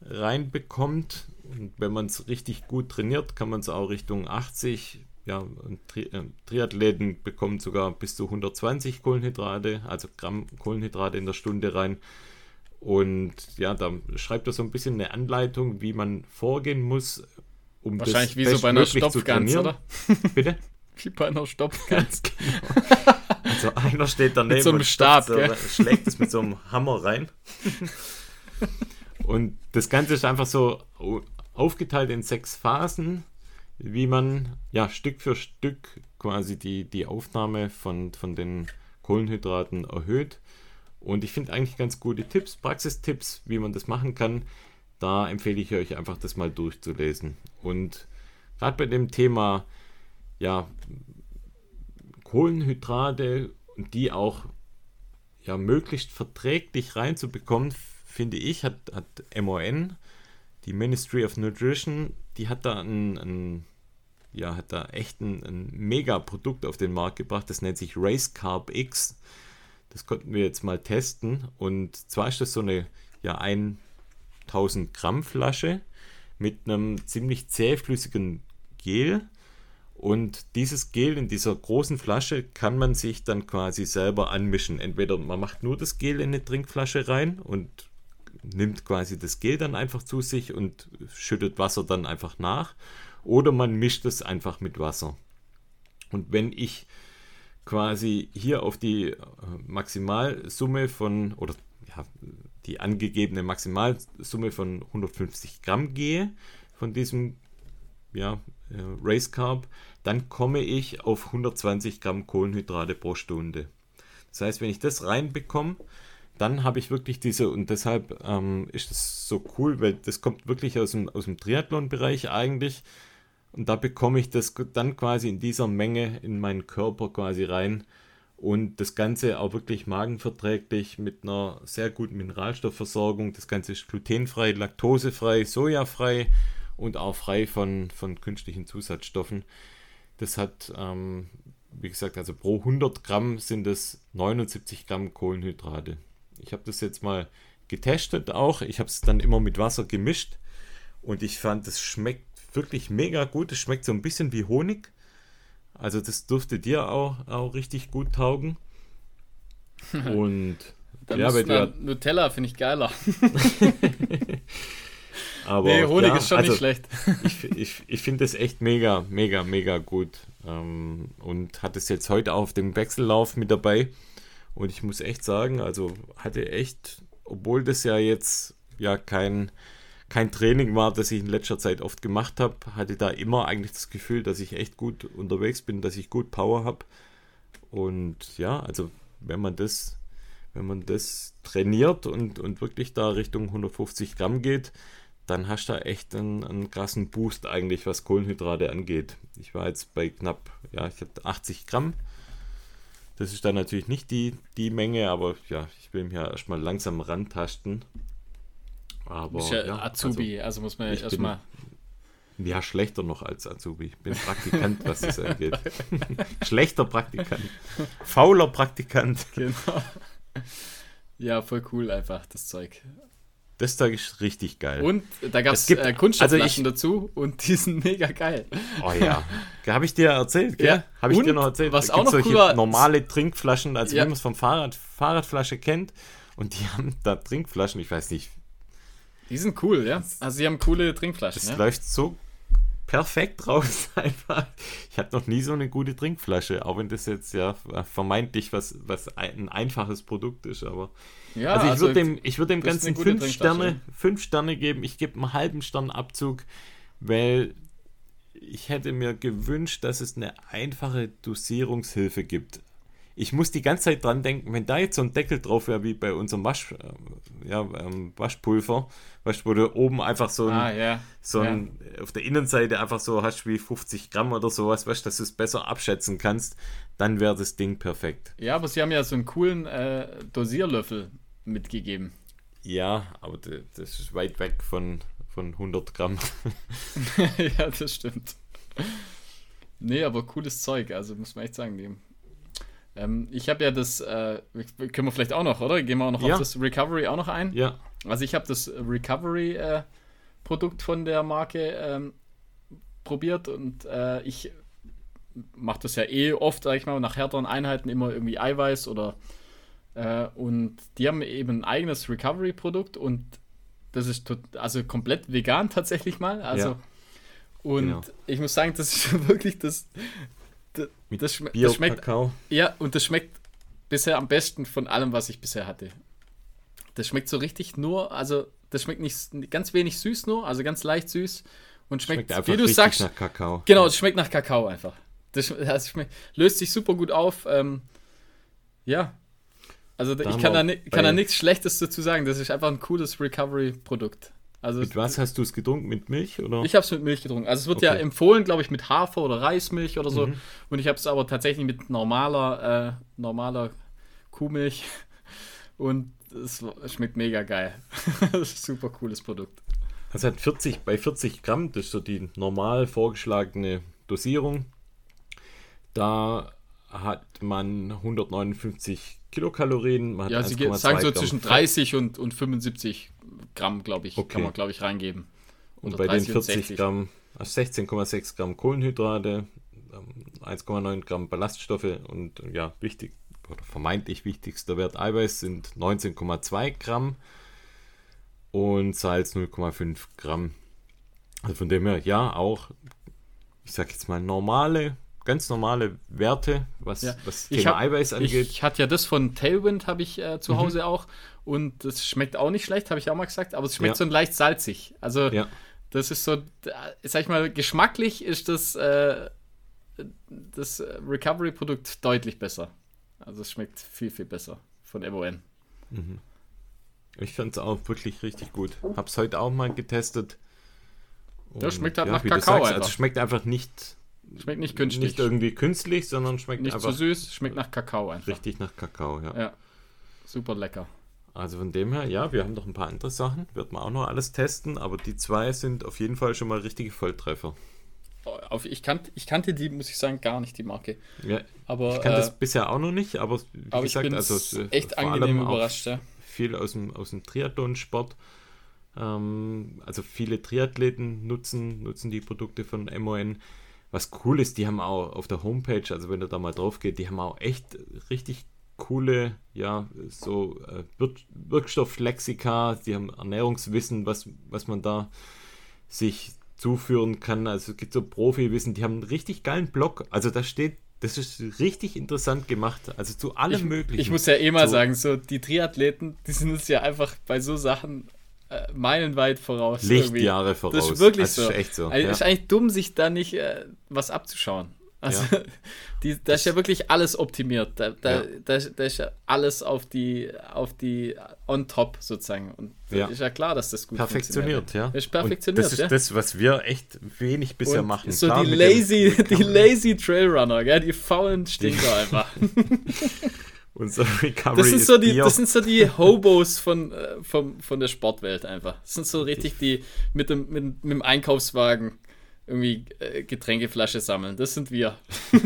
reinbekommt. Und wenn man es richtig gut trainiert, kann man es auch Richtung 80 ja, Tri äh, Triathleten bekommen sogar bis zu 120 Kohlenhydrate, also Gramm Kohlenhydrate in der Stunde rein. Und ja, da schreibt er so ein bisschen eine Anleitung, wie man vorgehen muss, um Wahrscheinlich das wie so bei einer Stopfgans, oder? Bitte? Wie bei einer Stopfgans. genau. Also einer steht daneben mit so einem Stab, so, schlägt es mit so einem Hammer rein. und das Ganze ist einfach so aufgeteilt in sechs Phasen wie man ja Stück für Stück quasi die, die Aufnahme von, von den Kohlenhydraten erhöht. Und ich finde eigentlich ganz gute Tipps, Praxistipps, wie man das machen kann. Da empfehle ich euch einfach, das mal durchzulesen. Und gerade bei dem Thema ja, Kohlenhydrate und die auch ja, möglichst verträglich reinzubekommen, finde ich, hat, hat MON, die Ministry of Nutrition, die hat da ein, ein ja, hat da echt ein, ein Mega-Produkt auf den Markt gebracht. Das nennt sich Race Carb X. Das konnten wir jetzt mal testen. Und zwar ist das so eine ja, 1000 Gramm Flasche mit einem ziemlich zähflüssigen Gel. Und dieses Gel in dieser großen Flasche kann man sich dann quasi selber anmischen. Entweder man macht nur das Gel in eine Trinkflasche rein und nimmt quasi das Gel dann einfach zu sich und schüttet Wasser dann einfach nach. Oder man mischt es einfach mit Wasser. Und wenn ich quasi hier auf die äh, Maximalsumme von, oder ja, die angegebene Maximalsumme von 150 Gramm gehe, von diesem ja, äh, Race Carb, dann komme ich auf 120 Gramm Kohlenhydrate pro Stunde. Das heißt, wenn ich das reinbekomme, dann habe ich wirklich diese, und deshalb ähm, ist das so cool, weil das kommt wirklich aus dem, aus dem Triathlon-Bereich eigentlich. Und da bekomme ich das dann quasi in dieser Menge in meinen Körper quasi rein. Und das Ganze auch wirklich magenverträglich mit einer sehr guten Mineralstoffversorgung. Das Ganze ist glutenfrei, laktosefrei, sojafrei und auch frei von, von künstlichen Zusatzstoffen. Das hat, ähm, wie gesagt, also pro 100 Gramm sind es 79 Gramm Kohlenhydrate. Ich habe das jetzt mal getestet auch. Ich habe es dann immer mit Wasser gemischt und ich fand, es schmeckt wirklich mega gut. Es schmeckt so ein bisschen wie Honig. Also das dürfte dir auch, auch richtig gut taugen. Und Dann ja, ja, wir- Nutella finde ich geiler. aber nee, Honig ja, ist schon also nicht schlecht. ich, ich, ich finde das echt mega, mega, mega gut. Ähm, und hatte es jetzt heute auch auf dem Wechsellauf mit dabei. Und ich muss echt sagen, also hatte echt, obwohl das ja jetzt ja kein, kein Training war, das ich in letzter Zeit oft gemacht habe, hatte da immer eigentlich das Gefühl, dass ich echt gut unterwegs bin, dass ich gut Power habe. Und ja, also wenn man das, wenn man das trainiert und, und wirklich da Richtung 150 Gramm geht, dann hast du da echt einen, einen krassen Boost eigentlich, was Kohlenhydrate angeht. Ich war jetzt bei knapp, ja, ich hatte 80 Gramm. Das ist dann natürlich nicht die, die Menge, aber ja, ich will mich ja erstmal langsam rantasten. Aber Du bist ja, ja, Azubi, also, muss man bin- erstmal. Also, ja, schlechter noch als Azubi. Ich bin Praktikant, was das angeht. Schlechter Praktikant. Fauler Praktikant. Genau. Ja, voll cool einfach, das Zeug. Das Tag ist richtig geil. Und da gab Es gibt- äh, Kunststoffflaschen also dazu und die sind mega geil. Oh ja. Habe ich dir erzählt, gell? Ja. Habe ich Und dir noch erzählt? was auch noch solche cool war- normale Trinkflaschen, also Ja. wie man es vom Fahrrad, Fahrradflasche kennt. Und die haben da Trinkflaschen, ich weiß nicht, Die sind cool, ja. Also sie haben coole Trinkflaschen, das ja. läuft so perfekt raus einfach. Ich hatte noch nie so eine gute Trinkflasche, auch wenn das jetzt ja vermeintlich was, was ein einfaches Produkt ist, aber ja also ich würde dem, ich würd dem Ganzen fünf. Sterne, fünf Sterne geben. Ich gebe einen halben Stern Abzug, weil ich hätte mir gewünscht, dass es eine einfache Dosierungshilfe gibt. Ich muss die ganze Zeit dran denken, wenn da jetzt so ein Deckel drauf wäre, wie bei unserem Wasch, äh, ja, ähm, Waschpulver, weißt wo du oben einfach so ein, Ah, ja. so ein, auf der Innenseite einfach so hast wie 50 Gramm oder sowas, weißt dass du es besser abschätzen kannst, dann wäre das Ding perfekt. ja, aber sie haben ja so einen coolen äh, Dosierlöffel mitgegeben. Ja, aber das ist weit weg von, von 100 Gramm. ja, das stimmt. Nee, aber cooles Zeug, also muss man echt sagen. Die, ähm, ich habe ja das, äh, können wir vielleicht auch noch, oder? Gehen wir auch noch Ja. auf das Recovery auch noch ein? Ja, Also ich habe das Recovery-Produkt von der Marke ähm, probiert und äh, ich mache das ja eh oft, sag ich mal, nach härteren Einheiten immer irgendwie Eiweiß oder äh, und die haben eben ein eigenes Recovery-Produkt und das ist tot, also komplett vegan tatsächlich mal. Also Ja. und Genau. ich muss sagen, das ist wirklich das. Das, das, schme das schmeckt Bio-Kakao. ja, und das schmeckt bisher am besten von allem, was ich bisher hatte. Das schmeckt so richtig nur, also das schmeckt nicht ganz wenig süß nur, also ganz leicht süß und schmeckt, Schmeckt wie du sagst, nach Kakao. genau, es schmeckt nach Kakao einfach. Das, das schmeckt, löst sich super gut auf. Ähm, ja, also Da ich kann da, kann da nichts Schlechtes dazu sagen. Das ist einfach ein cooles Recovery-Produkt. Also Mit was hast du es getrunken? Mit Milch oder? ich habe es mit Milch getrunken. Also es wird ja Okay. empfohlen, glaube ich, mit Hafer oder Reismilch oder so. Mhm. Und ich habe es aber tatsächlich mit normaler, äh, normaler Kuhmilch. Und es schmeckt mega geil. das ist ein super cooles Produkt. Das hat 40 bei 40 Gramm, das ist so die normal vorgeschlagene Dosierung. Da hat man 159 Kilokalorien. Man hat Ja, sie 1,2 sagen so zwischen Fett. 30 und, und 75 Gramm, glaube ich, Okay. kann man, glaube ich, reingeben. Und Oder bei den 30 und 40 60. Gramm, also 16,6 Gramm Kohlenhydrate, ähm, 1,9 Gramm Ballaststoffe und äh, ja, wichtig oder vermeintlich wichtigster Wert Eiweiß sind 19,2 Gramm und Salz 0,5 Gramm. Also von dem her, ja, auch, ich sag jetzt mal, normale, ganz normale Werte, was, Ja. was Ich Thema hab- Eiweiß angeht. Ich hatte ja das von Tailwind, habe ich äh, Mhm. zu Hause auch. Und das schmeckt auch nicht schlecht, habe ich auch mal gesagt. Aber es schmeckt Ja. so leicht salzig. Also ja, das ist so, sag ich mal, geschmacklich ist das, äh, das Recovery-Produkt deutlich besser. Also es schmeckt viel, viel besser von MON. ich fand es auch wirklich richtig gut. Hab's heute auch mal getestet. Ja, schmeckt halt nach wie du Kakao sagst. Also schmeckt einfach nicht Schmeckt nicht künstlich. Nicht irgendwie künstlich, sondern schmeckt Nicht einfach zu süß, schmeckt nach Kakao einfach. richtig nach Kakao, ja. Ja. Super lecker. Also von dem her, ja, wir haben noch ein paar andere Sachen, wird man auch noch alles testen, aber die zwei sind auf jeden Fall schon mal richtige Volltreffer. Auf, ich, kannte, ich kannte die, muss ich sagen, gar nicht, die Marke. Ja, Aber, ich kann äh, das bisher auch noch nicht, aber wie aber ich gesagt, bin also äh, echt angenehm überrascht. Ja. Viel aus dem, aus dem Triathlon-Sport. Ähm, also viele Triathleten nutzen, nutzen die Produkte von MON, was cool ist, die haben auch auf der Homepage, also wenn du da mal drauf geht, die haben auch echt richtig coole, ja, so äh, Wir Wirkstofflexika, die haben Ernährungswissen, was, was man da sich zuführen kann. Also es gibt so Profi-Wissen, die haben einen richtig geilen Blog. Also da steht, das ist richtig interessant gemacht. Also zu allem ich, möglichen. Ich muss ja eh mal so, sagen, so die Triathleten, die sind uns ja einfach bei so Sachen meilenweit voraus. Lichtjahre irgendwie. voraus. Das ist wirklich also so. Ist echt so. Also ja. ist eigentlich dumm, sich da nicht äh, was abzuschauen. Also, ja. die, da ist ja wirklich alles optimiert. Da, da, ja. da, da, ist ja alles auf die, auf die on top sozusagen. Und ja. ist ja klar, dass das gut perfektioniert. Ja. Ist perfektioniert. Und das ist das, was wir echt wenig bisher Und machen. So klar, die lazy, die lazy Trailrunner, gell? die faulen Stinker einfach. Unser Recovery das sind, so die, das sind so die Hobos von, äh, von, von der Sportwelt einfach. Das sind so richtig die mit dem, mit, mit dem Einkaufswagen irgendwie äh, Getränkeflasche sammeln. Das sind wir.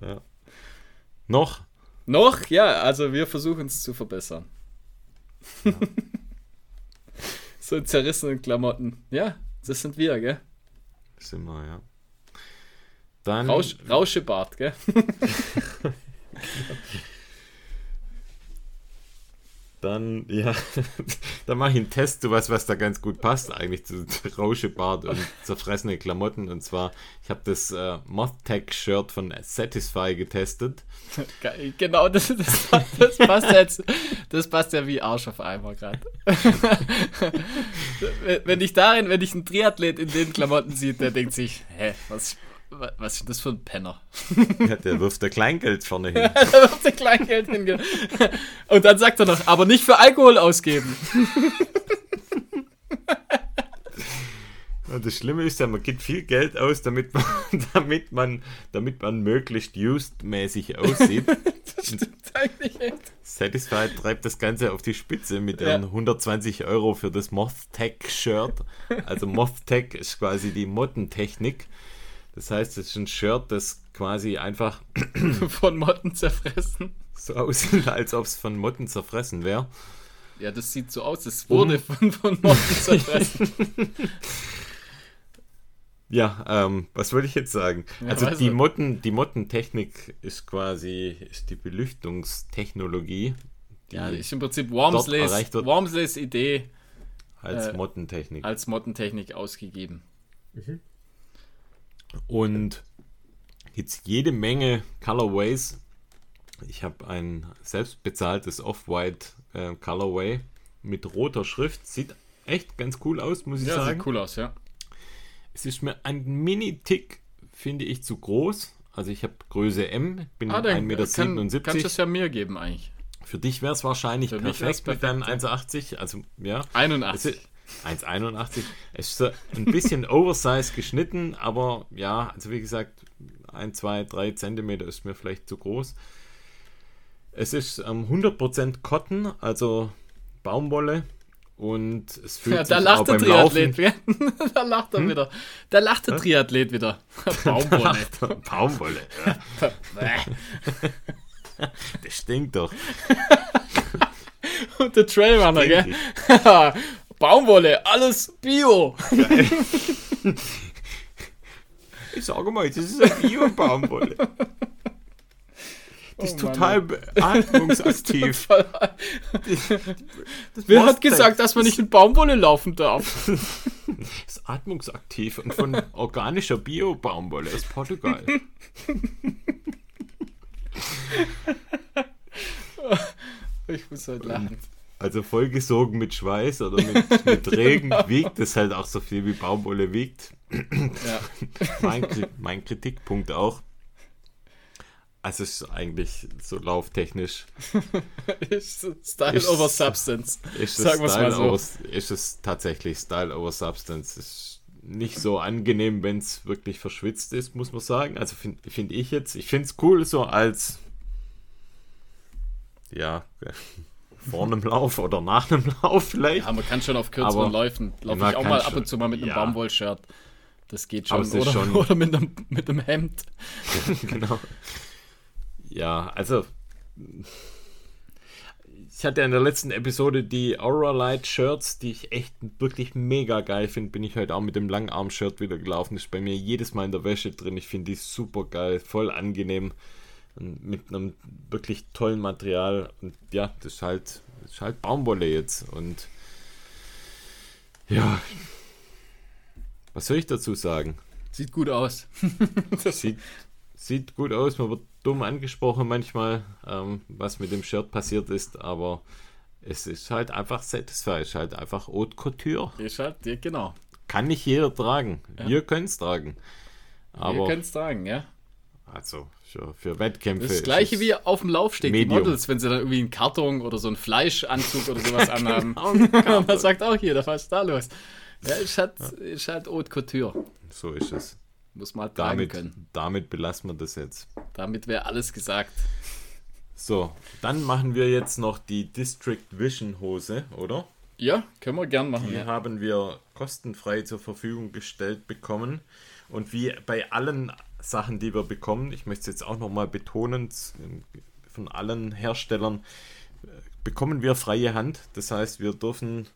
ja. Noch? Noch? Ja, also wir versuchen es zu verbessern. Ja. so in zerrissenen Klamotten. Ja, das sind wir, gell? Sind wir, ja. Dann. Rausch, Rauschebart, gell? Dann, ja, dann mache ich einen Test, du weißt, was da ganz gut passt, eigentlich zu Rauschebart und zerfressene Klamotten. Und zwar, ich habe das äh, Moth-Tech-Shirt von Satisfy getestet. Genau, das, das, das, passt jetzt, das passt ja wie Arsch auf Eimer gerade. wenn ich darin, wenn ich einen Triathlet in den Klamotten sieht, der denkt sich, hä, was, was ist das für ein Penner? Ja, der wirft der Kleingeld vorne hin. der wirft der Kleingeld hin. Und dann sagt er noch, aber nicht für Alkohol ausgeben. Das Schlimme ist ja, man gibt viel Geld aus, damit man, damit man, damit man möglichst used-mäßig aussieht. das stimmt eigentlich echt. Satisfied treibt das Ganze auf die Spitze mit ihren ja. 120 Euro für das Moth-Tech-Shirt. Also Moth-Tech ist quasi die Mottentechnik. Das heißt, es ist ein Shirt, das quasi einfach von Motten zerfressen. So aussieht, als ob es von Motten zerfressen wäre. Ja, das sieht so aus. Es wurde um. von, von Motten zerfressen. ja, ähm, was wollte ich jetzt sagen? Ja, also die Motten, die Mottentechnik ist quasi ist die Belüftungstechnologie. Die ja, ist im Prinzip Wormsleys, Wormsleys Idee als äh, Mottentechnik. Als Mottentechnik ausgegeben. Mhm. Und jetzt jede Menge Colorways. Ich habe ein selbstbezahltes Off-White äh, Colorway mit roter Schrift. Sieht echt ganz cool aus, muss ich ja, sagen. Sieht cool aus, ja. Es ist mir ein Mini-Tick, finde ich, zu groß. Also ich habe Größe M, bin ah, 1,77 Meter. Kann, kannst du es ja mir geben eigentlich. Für dich wäre es wahrscheinlich perfekt, perfekt, mit deinem 1,80. Also ja. 81. 1,81. Es ist so ein bisschen oversized geschnitten, aber ja, also wie gesagt, 1, 2, 3 Zentimeter ist mir vielleicht zu groß. Es ist ähm, 100% Cotton, also Baumwolle. Und es fühlt ja, da sich lacht auch der beim Triathlet Laufen... da lacht er hm? wieder. Da lacht der Triathlet wieder. Baumwolle. Baumwolle. das stinkt doch. Und der Trailrunner, gell? Baumwolle, alles Bio. ich sage mal, das ist eine Bio-Baumwolle. Das ist oh, total atmungsaktiv. Das das Wer hat gesagt, dass man nicht in Baumwolle laufen darf? Das ist atmungsaktiv und von organischer Bio-Baumwolle aus Portugal. Ich muss halt lachen. Also vollgesogen mit Schweiß oder mit, mit Regen genau. wiegt es halt auch so viel wie Baumwolle wiegt. Ja. mein, mein Kritikpunkt auch. Also es ist eigentlich so lauftechnisch. ist Style ist, over Substance. Ist Sagen wir mal so. Over, ist es tatsächlich Style over Substance. Ist nicht so angenehm, wenn es wirklich verschwitzt ist, muss man sagen. Also finde find ich jetzt. Ich finde es cool so als ja vor einem Lauf oder nach einem Lauf vielleicht. Ja, man kann schon auf kürzeren Läufen, laufe ich auch mal ab und zu mal mit einem ja. Baumwollshirt. Das geht schon. Oder, schon oder mit, einem, mit einem Hemd. genau. Ja, also ich hatte in der letzten Episode die Aura Light Shirts, die ich echt wirklich mega geil finde. Bin ich heute auch mit dem Langarm-Shirt wieder gelaufen. Ist bei mir jedes Mal in der Wäsche drin. Ich finde die super geil, voll angenehm. Mit einem wirklich tollen Material. Und ja, das ist halt, das ist halt Baumwolle jetzt. Und ja, was soll ich dazu sagen? Sieht gut aus. sieht, sieht gut aus. Man wird dumm angesprochen manchmal, ähm, was mit dem Shirt passiert ist, aber es ist halt einfach Satisfy, ist halt einfach Haute Couture. Ist halt, genau. Kann nicht jeder tragen. Ja. Wir können es tragen. Aber Wir können es tragen, ja. Also für, für Wettkämpfe. Das gleiche wie auf dem Laufsteg, Medium. die Models, wenn sie dann irgendwie einen Karton oder so einen Fleischanzug oder sowas anhaben. genau, da sagt auch jeder, was ist da los? Ja, ist halt, ja. ist halt Haute Couture. So ist es. Muss man halt damit, können. Damit belassen wir das jetzt. Damit wäre alles gesagt. So, dann machen wir jetzt noch die District Vision Hose, oder? Ja, können wir gern machen. Die ja. haben wir kostenfrei zur Verfügung gestellt bekommen. Und wie bei allen Sachen, die wir bekommen, ich möchte es jetzt auch nochmal betonen, von allen Herstellern äh, bekommen wir freie Hand. Das heißt, wir dürfen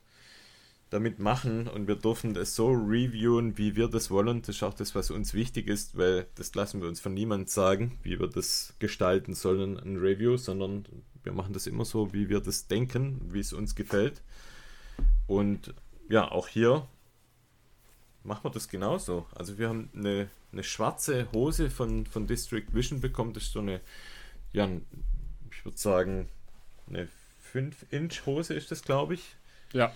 damit machen und wir dürfen es so reviewen, wie wir das wollen. Das ist auch das, was uns wichtig ist, weil das lassen wir uns von niemandem sagen, wie wir das gestalten sollen, ein Review, sondern wir machen das immer so, wie wir das denken, wie es uns gefällt. Und ja, auch hier machen wir das genauso. Also wir haben eine, eine schwarze Hose von, von District Vision bekommen. Das ist so eine, ja, ich würde sagen, eine 5-Inch-Hose ist das, glaube ich. Ja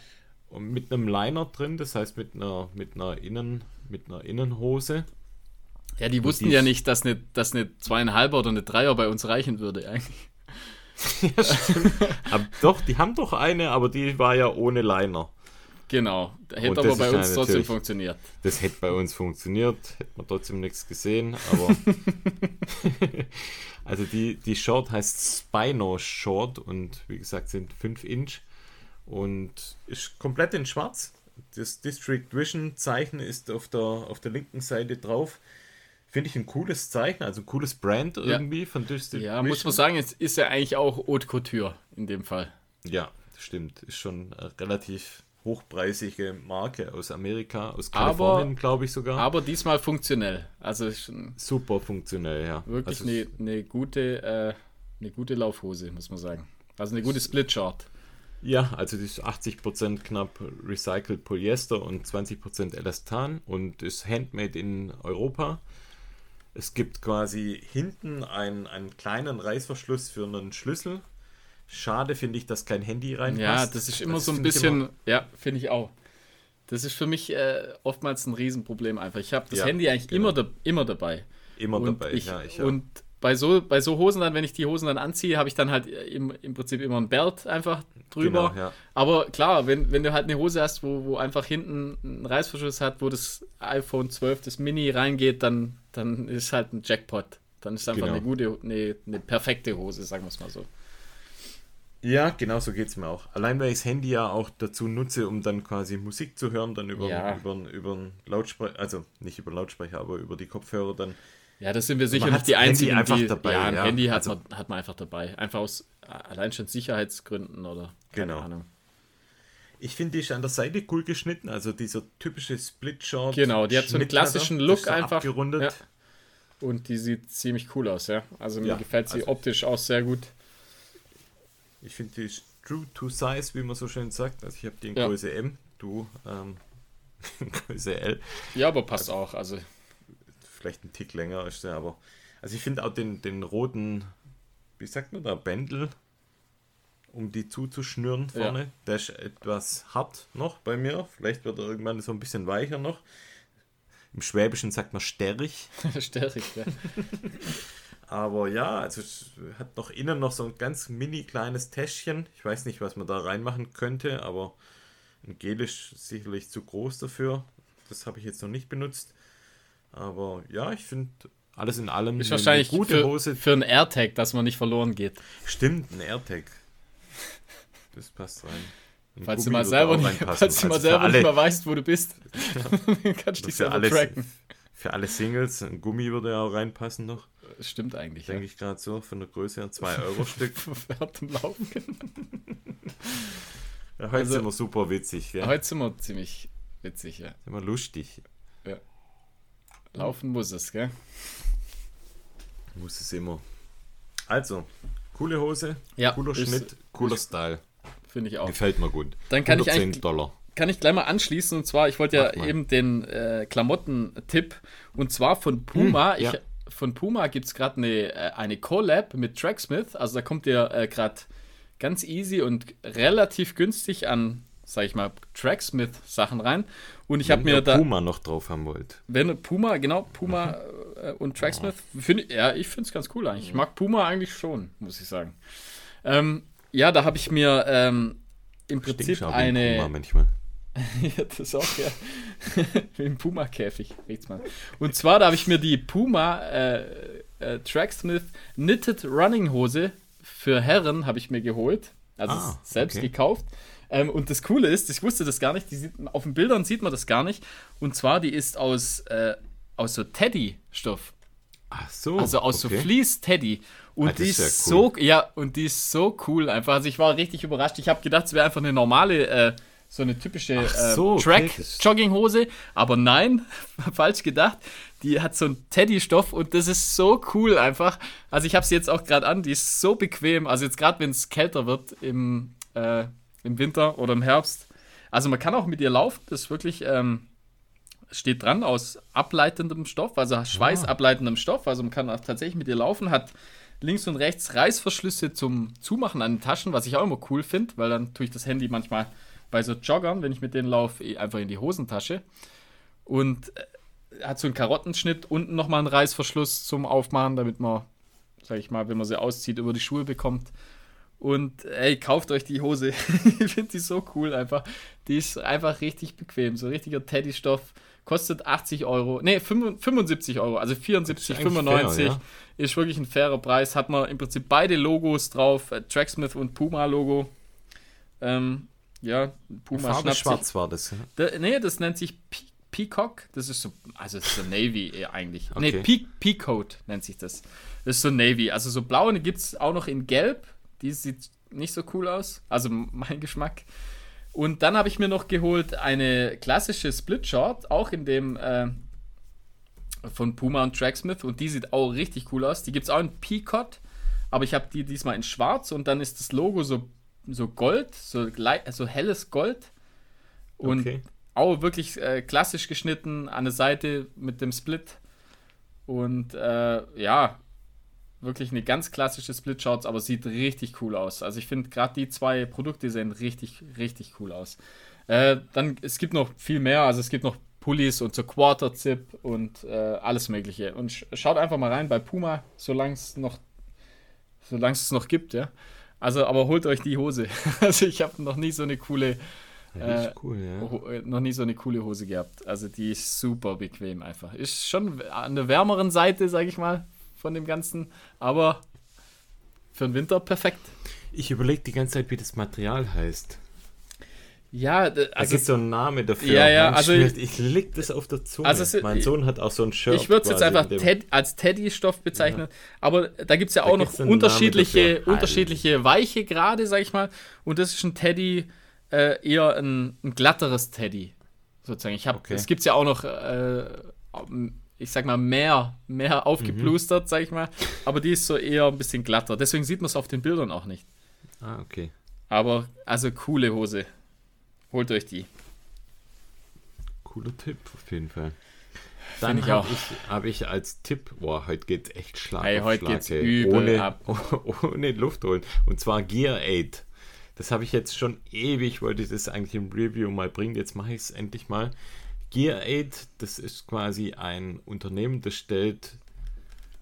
mit einem Liner drin, das heißt mit einer, mit einer, Innen, mit einer Innenhose. Ja, die wussten die ja nicht, dass eine, dass eine zweieinhalber oder eine Dreier bei uns reichen würde eigentlich. ja, stimmt. aber doch, die haben doch eine, aber die war ja ohne Liner. Genau, hätte aber bei uns trotzdem funktioniert. Das hätte bei uns funktioniert, hätte man trotzdem nichts gesehen, aber. also die, die Short heißt Spino Short und wie gesagt sind 5 Inch und ist komplett in schwarz. Das District Vision Zeichen ist auf der, auf der linken Seite drauf. Finde ich ein cooles Zeichen, also ein cooles Brand irgendwie ja. von District Ja, Vision. muss man sagen, es ist ja eigentlich auch Haute Couture in dem Fall. Ja, stimmt. Ist schon eine relativ hochpreisige Marke aus Amerika, aus Kalifornien, glaube ich sogar. Aber diesmal funktionell. Also super funktionell, ja. Wirklich also eine, eine, gute, äh, eine gute Laufhose, muss man sagen. Also eine gute Split-Chart. Ja, also die ist 80% knapp recycelt Polyester und 20% Elastan und ist handmade in Europa. Es gibt quasi hinten einen, einen kleinen Reißverschluss für einen Schlüssel. Schade finde ich, dass kein Handy reinpasst. Ja, das ist immer das so ein bisschen, ja, finde ich auch. Das ist für mich äh, oftmals ein Riesenproblem einfach. Ich habe das ja, Handy eigentlich genau. immer, da, immer dabei. Immer und dabei, ich, ja. Ich und bei so, bei so Hosen dann, wenn ich die Hosen dann anziehe, habe ich dann halt im, im Prinzip immer ein Belt einfach drüber. Genau, ja. Aber klar, wenn, wenn du halt eine Hose hast, wo, wo einfach hinten ein Reißverschluss hat, wo das iPhone 12, das Mini reingeht, dann, dann ist halt ein Jackpot. Dann ist einfach genau. eine gute, eine, eine perfekte Hose, sagen wir es mal so. Ja, genau so geht es mir auch. Allein weil ich das Handy ja auch dazu nutze, um dann quasi Musik zu hören, dann über, ja. über, über, über Lautsprecher, also nicht über Lautsprecher, aber über die Kopfhörer dann ja, das sind wir sicher nicht die einzigen, einfach die, dabei. Ja, ein ja. Handy hat, also, man, hat man einfach dabei. Einfach aus allein schon Sicherheitsgründen oder keine genau. Ahnung. Ich finde, die ist an der Seite cool geschnitten, also dieser typische Split-Shot. Genau, die hat so einen klassischen Look so einfach. Abgerundet. Ja. Und die sieht ziemlich cool aus, ja. Also mir gefällt sie also optisch auch sehr gut. Ich finde, die true to size, wie man so schön sagt. Also ich habe die in Größe M, du ähm, Größe L. Ja, aber passt also, auch. Also vielleicht ein Tick länger ist der, aber. Also ich finde auch den, den roten, wie sagt man da, Bändel, um die zuzuschnüren vorne, ja. der ist etwas hart noch bei mir. Vielleicht wird er irgendwann so ein bisschen weicher noch. Im Schwäbischen sagt man sterrig. sterrig, ja. Aber ja, also es hat noch innen noch so ein ganz mini kleines Täschchen. Ich weiß nicht, was man da reinmachen könnte, aber ein Gel ist sicherlich zu groß dafür. Das habe ich jetzt noch nicht benutzt. Aber ja, ich finde alles in allem ist wahrscheinlich gute für, Hose. Für ein AirTag, dass man nicht verloren geht. Stimmt, ein AirTag. Das passt rein. Ein falls Gummi du mal selber, nicht, falls du mal selber alle, nicht mehr weißt, wo du bist, ja. kannst du dich selber alles, tracken. Für alle Singles, ein Gummi würde ja auch reinpassen noch. Stimmt eigentlich. Denke ja. ich gerade so, von der Größe her 2 Euro Stück. Verfärbt im Laufen. Ja, heute Also- sind wir super witzig, ja. Heute sind wir ziemlich witzig, ja. Sind wir lustig. Laufen muss es, gell? Muss es immer. Also, coole Hose, Ja, cooler ist- Schnitt, cooler Style. Finde ich auch. Gefällt mir gut. Dann kann ich 110 eigentlich- Dollar. kann ich gleich mal anschließen. Und zwar, ich wollte ja eben den äh, Klamotten-Tipp. Und zwar von Puma. Hm, ja. ich, von Puma gibt es gerade eine, äh, eine Collab mit Tracksmith. Also da kommt ihr äh, gerade ganz easy und relativ günstig an, sag ich mal, Tracksmith-Sachen rein. Und ich habe Wenn mir ihr da. Puma noch drauf haben wollt. Wenn Puma, genau, Puma äh, und Tracksmith, find, ja, ich finde es ganz cool eigentlich. Ich mag Puma eigentlich schon, muss ich sagen. Ähm, ja, da habe ich mir ähm, im Prinzip eine. Puma manchmal. Ja, das auch, ja. Wie im Puma-Käfig, riecht's mal. Und zwar, da habe ich mir die Puma äh, äh, Tracksmith Knitted Running Hose für Herren habe ich mir geholt. Also Ah, selbst okay. gekauft. Ähm, und das Coole ist, ich wusste das gar nicht, die sieht, auf den Bildern sieht man das gar nicht. Und zwar, die ist aus, äh, aus so Teddy-Stoff. Ach so. Also aus okay. so Fleece-Teddy. Und Ah, die ist ist ja so, ja, und die ist so cool einfach. Also ich war richtig überrascht. Ich habe gedacht, es wäre einfach eine normale, äh, so eine typische äh, so, das- Track-Jogginghose. Aber nein, falsch gedacht. Die hat so einen Teddy-Stoff und das ist so cool einfach. Also ich habe sie jetzt auch gerade an. Die ist so bequem. Also jetzt gerade, wenn es kälter wird im, äh, im Winter oder im Herbst. Also man kann auch mit ihr laufen. Das ist wirklich... Ähm, steht dran aus ableitendem Stoff, also schweißableitendem Stoff. Also man kann auch tatsächlich mit ihr laufen, hat links und rechts Reißverschlüsse zum Zumachen an den Taschen, was ich auch immer cool finde, weil dann tue ich das Handy manchmal bei so Joggern, wenn ich mit denen laufe, eh einfach in die Hosentasche. Und äh, hat so einen Karottenschnitt, unten nochmal einen Reißverschluss zum Aufmachen, damit man, sag ich mal, wenn man sie auszieht, über die Schuhe bekommt. Und ey, kauft euch die Hose. ich finde die so cool einfach. Die ist einfach richtig bequem. So richtiger Teddy-Stoff. Kostet 80 Euro. Ne, 75 Euro. Also 74, Das ist eigentlich 95. fair, Ist wirklich ein fairer Preis. Hat man im Prinzip beide Logos drauf. äh, Tracksmith und Puma-Logo. Ähm, ja, Puma Farbe schnappt sich- schwarz war das. ja? da, nee, das nennt sich Pe Peacock. Das ist so, also ist so Navy eher eigentlich. Nee, Okay. Pe Peacoat nennt sich das. Das ist so Navy. Also so blaue gibt es auch noch in Gelb. Die sieht nicht so cool aus. Also mein Geschmack. Und dann habe ich mir noch geholt eine klassische Split Short, auch in dem äh, von Puma und Tracksmith. Und die sieht auch richtig cool aus. Die gibt es auch in Peacoat. Aber ich habe die diesmal in schwarz und dann ist das Logo so, so Gold, so, so helles Gold. Und Okay. auch wirklich äh, klassisch geschnitten an der Seite mit dem Split. Und äh, ja, wirklich eine ganz klassische Split-Shorts, aber sieht richtig cool aus. Also ich finde gerade die zwei Produkte sehen richtig, richtig cool aus. Äh, dann, es gibt noch viel mehr, also es gibt noch Pullis und so Quarter-Zip und äh, alles mögliche. Und sch schaut einfach mal rein bei Puma, solange es noch, solange es noch gibt, ja. Also, aber holt euch die Hose. Also ich habe noch nie so eine coole Ja, Äh, cool, ja. Äh, noch nie so eine coole Hose gehabt. Also die ist super bequem einfach. Ist schon an der wärmeren Seite, sage ich mal, von dem Ganzen, aber für den Winter perfekt. Ich überlege die ganze Zeit, wie das Material heißt. Ja, d- Also ist so ein Name dafür. Ja, ja, also schwierig. ich leg das auf der Zunge. Also es- mein Sohn hat auch so ein Shirt. ich würde es jetzt einfach Ted, als Teddy-Stoff bezeichnen, aber da gibt es ja Da auch noch einen Namen unterschiedliche, unterschiedliche weiche Grade, sag ich mal. Und das ist ein Teddy, äh, eher ein, ein glatteres Teddy, sozusagen. Ich hab, Okay. Es gibt ja auch noch, äh, ich sag mal, mehr, mehr aufgeplustert, sag ich mal. Aber die ist so eher ein bisschen glatter. Deswegen sieht man es auf den Bildern auch nicht. Ah, okay. Aber, also coole Hose. Holt euch die. Cooler Tipp auf jeden Fall. Dann ich habe auch. ich, hab ich als Tipp, boah, heute geht's echt Schlag Ey, auf heute Schlag, geht's ey. übel ohne, ab. ohne Luft holen. Und zwar Gear 8. Das habe ich jetzt schon ewig, wollte ich das eigentlich im Review mal bringen. Jetzt mache ich es endlich mal. Gear 8, das ist quasi ein Unternehmen, das stellt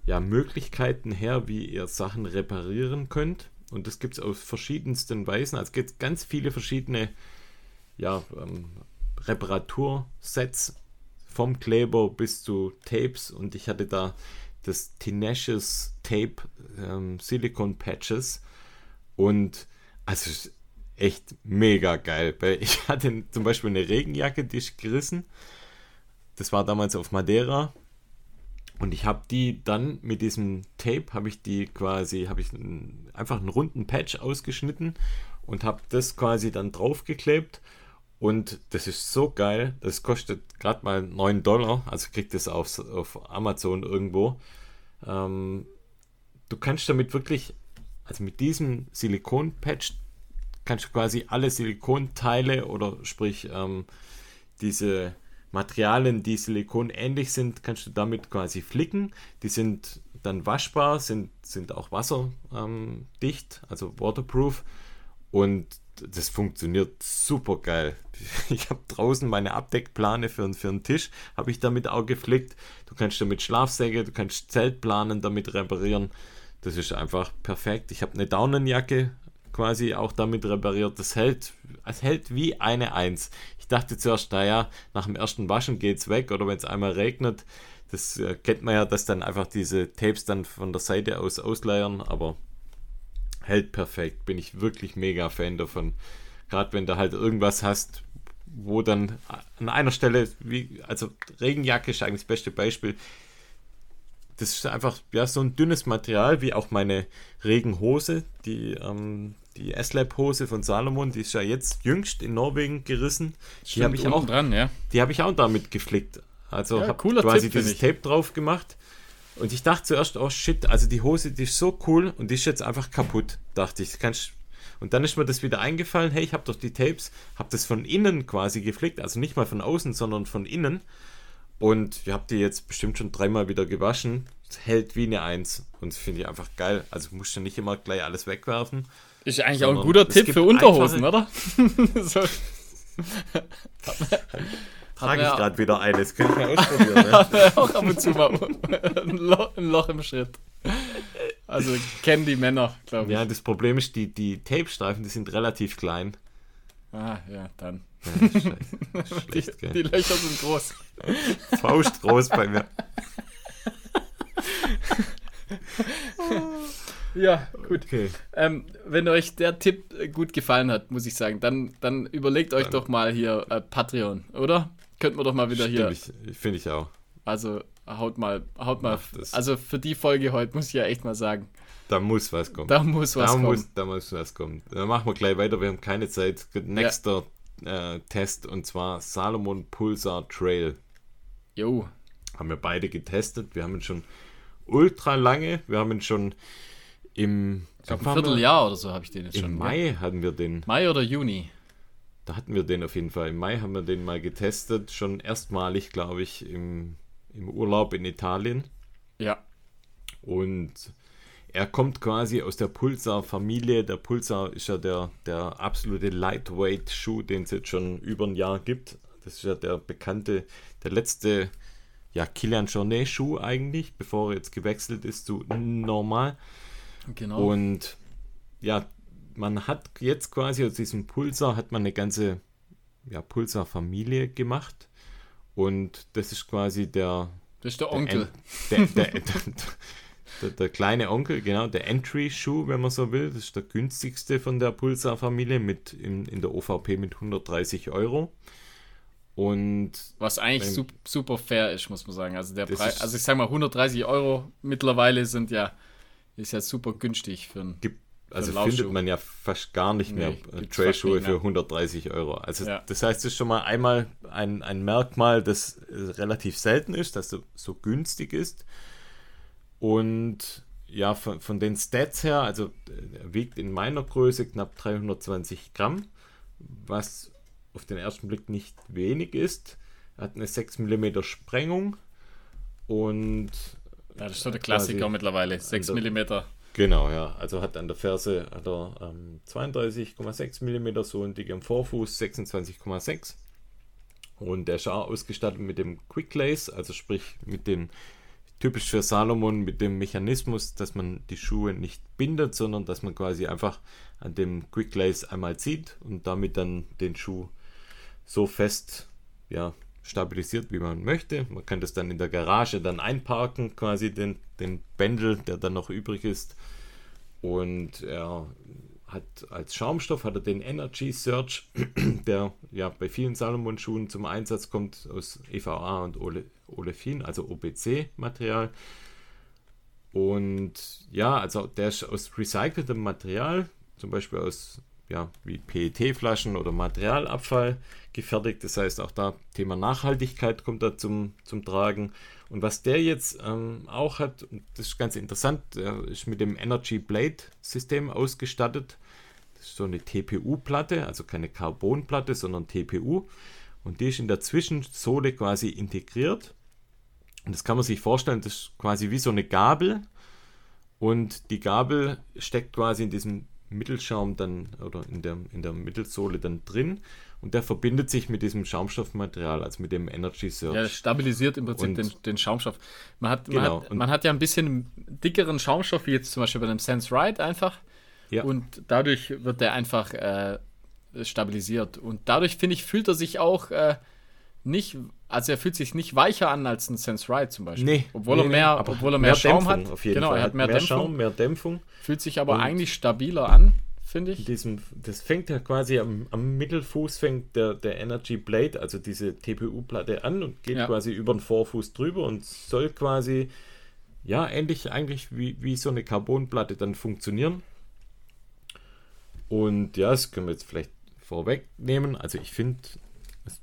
ja, Möglichkeiten her, wie ihr Sachen reparieren könnt. Und das gibt es auf verschiedensten Weisen. Also es gibt ganz viele verschiedene ja, ähm, Reparatursets vom Kleber bis zu Tapes. Und ich hatte da das Tenacious Tape ähm, Silicon Patches. Und also echt mega geil. Ich hatte zum Beispiel eine Regenjacke, die ist gerissen. Das war damals auf Madeira. Und ich habe die dann mit diesem Tape, habe ich die quasi, habe ich einfach einen runden Patch ausgeschnitten und habe das quasi dann draufgeklebt. Und das ist so geil. Das kostet gerade mal 9 Dollar. Also kriegt es auf, auf Amazon irgendwo. Ähm, du kannst damit wirklich, also mit diesem Silikon-Patch, kannst du quasi alle Silikonteile oder sprich ähm, diese Materialien, die Silikon ähnlich sind, kannst du damit quasi flicken. Die sind dann waschbar, sind, sind auch wasserdicht, ähm, also waterproof. Und das funktioniert super geil. Ich habe draußen meine Abdeckplane für, für einen Tisch, habe ich damit auch geflickt. Du kannst damit Schlafsäge, du kannst Zeltplanen damit reparieren. Das ist einfach perfekt. Ich habe eine Daunenjacke quasi auch damit repariert. Das hält, es hält wie eine Eins. Ich dachte zuerst, naja, nach dem ersten Waschen geht es weg oder wenn es einmal regnet. Das äh, kennt man ja, dass dann einfach diese Tapes dann von der Seite aus ausleiern, aber hält perfekt. Bin ich wirklich mega Fan davon. Gerade wenn du halt irgendwas hast, wo dann an einer Stelle, wie, also Regenjacke ist eigentlich das beste Beispiel. Das ist einfach ja, so ein dünnes Material, wie auch meine Regenhose, die, ähm, die S-Lab-Hose von Salomon, die ist ja jetzt jüngst in Norwegen gerissen. Stimmt, die habe ich auch dran, ja. Die habe ich auch damit geflickt. Also Ja, habe quasi Tipp, dieses Tape drauf gemacht. Und ich dachte zuerst, oh shit, also die Hose, die ist so cool und die ist jetzt einfach kaputt, dachte ich. Kannst, und dann ist mir das wieder eingefallen, hey, ich habe doch die Tapes, habe das von innen quasi geflickt, also nicht mal von außen, sondern von innen. Und ich habe die jetzt bestimmt schon dreimal wieder gewaschen. Es hält wie eine Eins. Und das finde ich einfach geil. Also musst du nicht immer gleich alles wegwerfen. Ist eigentlich auch ein guter Tipp für Unterhosen, oder? so. Trage ich gerade wieder eines. Könnte ich mal ausprobieren. ne? Auch ab und zu mal ein Loch im Schritt. Also kennen die Männer, glaube ich. Ja, das Problem ist, die, die Tape-Streifen, die sind relativ klein. Ah, ja, dann. Ja. Die, Schlecht, gell? die Löcher sind groß. Faust groß bei mir. Ja, gut. Okay. Ähm, wenn euch der Tipp gut gefallen hat, muss ich sagen, dann, dann überlegt euch Dann- doch mal hier äh, Patreon, oder? Könnten wir doch mal wieder hier. Stimmt, ich, finde ich auch. Also haut mal, haut mal. Also für die Folge heute muss ich ja echt mal sagen, Da muss was kommen. da muss was da, kommen. muss, da muss was kommen. Dann machen wir gleich weiter. Wir haben keine Zeit. Nächster äh, Test und zwar Salomon Pulsar Trail. Jo, Haben wir beide getestet. Wir haben ihn schon ultra lange. Wir haben ihn schon im, ich ein Vierteljahr oder so habe ich den jetzt Im schon. Mai hatten wir den. Ja? Mai oder Juni? Da hatten wir den auf jeden Fall. Im Mai haben wir den mal getestet. Schon erstmalig, glaube ich, im, im Urlaub in Italien. Ja. Und er kommt quasi aus der Pulsar-Familie. Der Pulsar ist ja der, der absolute Lightweight-Schuh, den es jetzt schon über ein Jahr gibt. Das ist ja der bekannte, der letzte ja, Kilian Jornet-Schuh eigentlich, bevor er jetzt gewechselt ist zu normal. Genau. Und ja, man hat jetzt quasi aus diesem Pulsar hat man eine ganze ja, Pulsar-Familie gemacht. Und das ist quasi der, das ist der Onkel. Der, der, der, der kleine Onkel, genau, der Entry-Schuh, wenn man so will. Das ist der günstigste von der Pulsar-Familie mit in, in der OVP mit 130 Euro. Und Was eigentlich Beim- sup super fair ist, muss man sagen. Also der Preis, ist- also ich sag mal 130 Euro mittlerweile sind ja, ist ja super günstig für einen. gibt, also findet man ja fast gar nicht mehr Nee, äh, Trailschuhe für 130 Euro. Also Ja. das heißt, das ist schon mal einmal ein, ein Merkmal, das äh, relativ selten ist, dass er so günstig ist. Und ja, von, von den Stats her, also äh, er wiegt in meiner Größe knapp 320 Gramm, was auf den ersten Blick nicht wenig ist. Er hat eine 6 mm Sprengung und Ja, das ist so der Klassiker mittlerweile. 6 an der- mm. Genau, ja. Also hat an der Ferse er ähm, 32,6 mm, so ein dick am Vorfuß 26,6. Und der auch ausgestattet mit dem Quick Lace, also sprich mit dem typisch für Salomon mit dem Mechanismus, dass man die Schuhe nicht bindet, sondern dass man quasi einfach an dem Quick Lace einmal zieht und damit dann den Schuh so fest ja, stabilisiert, wie man möchte. Man kann das dann in der Garage dann einparken, quasi den, den Bändel, der dann noch übrig ist. Und er hat als Schaumstoff hat er den Energy Search, der ja bei vielen Salomon-Schuhen zum Einsatz kommt aus EVA und Ole, Olefin, also OPC-Material. Und ja, also der ist aus recyceltem Material, zum Beispiel aus ja, wie PET-Flaschen oder Materialabfall gefertigt. Das heißt, auch da Thema Nachhaltigkeit kommt da zum, zum Tragen. Und was der jetzt ähm, auch hat, das ist ganz interessant, der ist mit dem Energy Blade System ausgestattet. Das ist so eine TPU-Platte, also keine Carbonplatte, sondern TPU. Und die ist in der Zwischensohle quasi integriert. Und das kann man sich vorstellen, das ist quasi wie so eine Gabel. Und die Gabel steckt quasi in diesem Mittelschaum dann oder in der, in der Mittelsohle dann drin und der verbindet sich mit diesem Schaumstoffmaterial, also mit dem Energy Search. Ja, stabilisiert im Prinzip den, den, Schaumstoff. Man hat, genau. man, hat, man hat ja ein bisschen dickeren Schaumstoff, wie jetzt zum Beispiel bei dem Sense Ride einfach. Ja. Und dadurch wird der einfach äh, stabilisiert. Und dadurch, finde ich, fühlt er sich auch äh, nicht, also er fühlt sich nicht weicher an als ein Sense Ride zum Beispiel. Nee, obwohl nee, er mehr, nee, obwohl er mehr, mehr Schaum Dämpfung hat. Auf jeden genau, Fall. er hat mehr, mehr Dämpfung. Schaum, mehr Dämpfung. Fühlt sich aber Und eigentlich stabiler an, finde ich. Diesem, das fängt ja quasi am, am, Mittelfuß fängt der, der Energy Blade, also diese TPU-Platte an und geht ja. quasi über den Vorfuß drüber und soll quasi ja ähnlich eigentlich wie, wie so eine Carbonplatte dann funktionieren. Und ja, das können wir jetzt vielleicht vorwegnehmen. Also ich finde,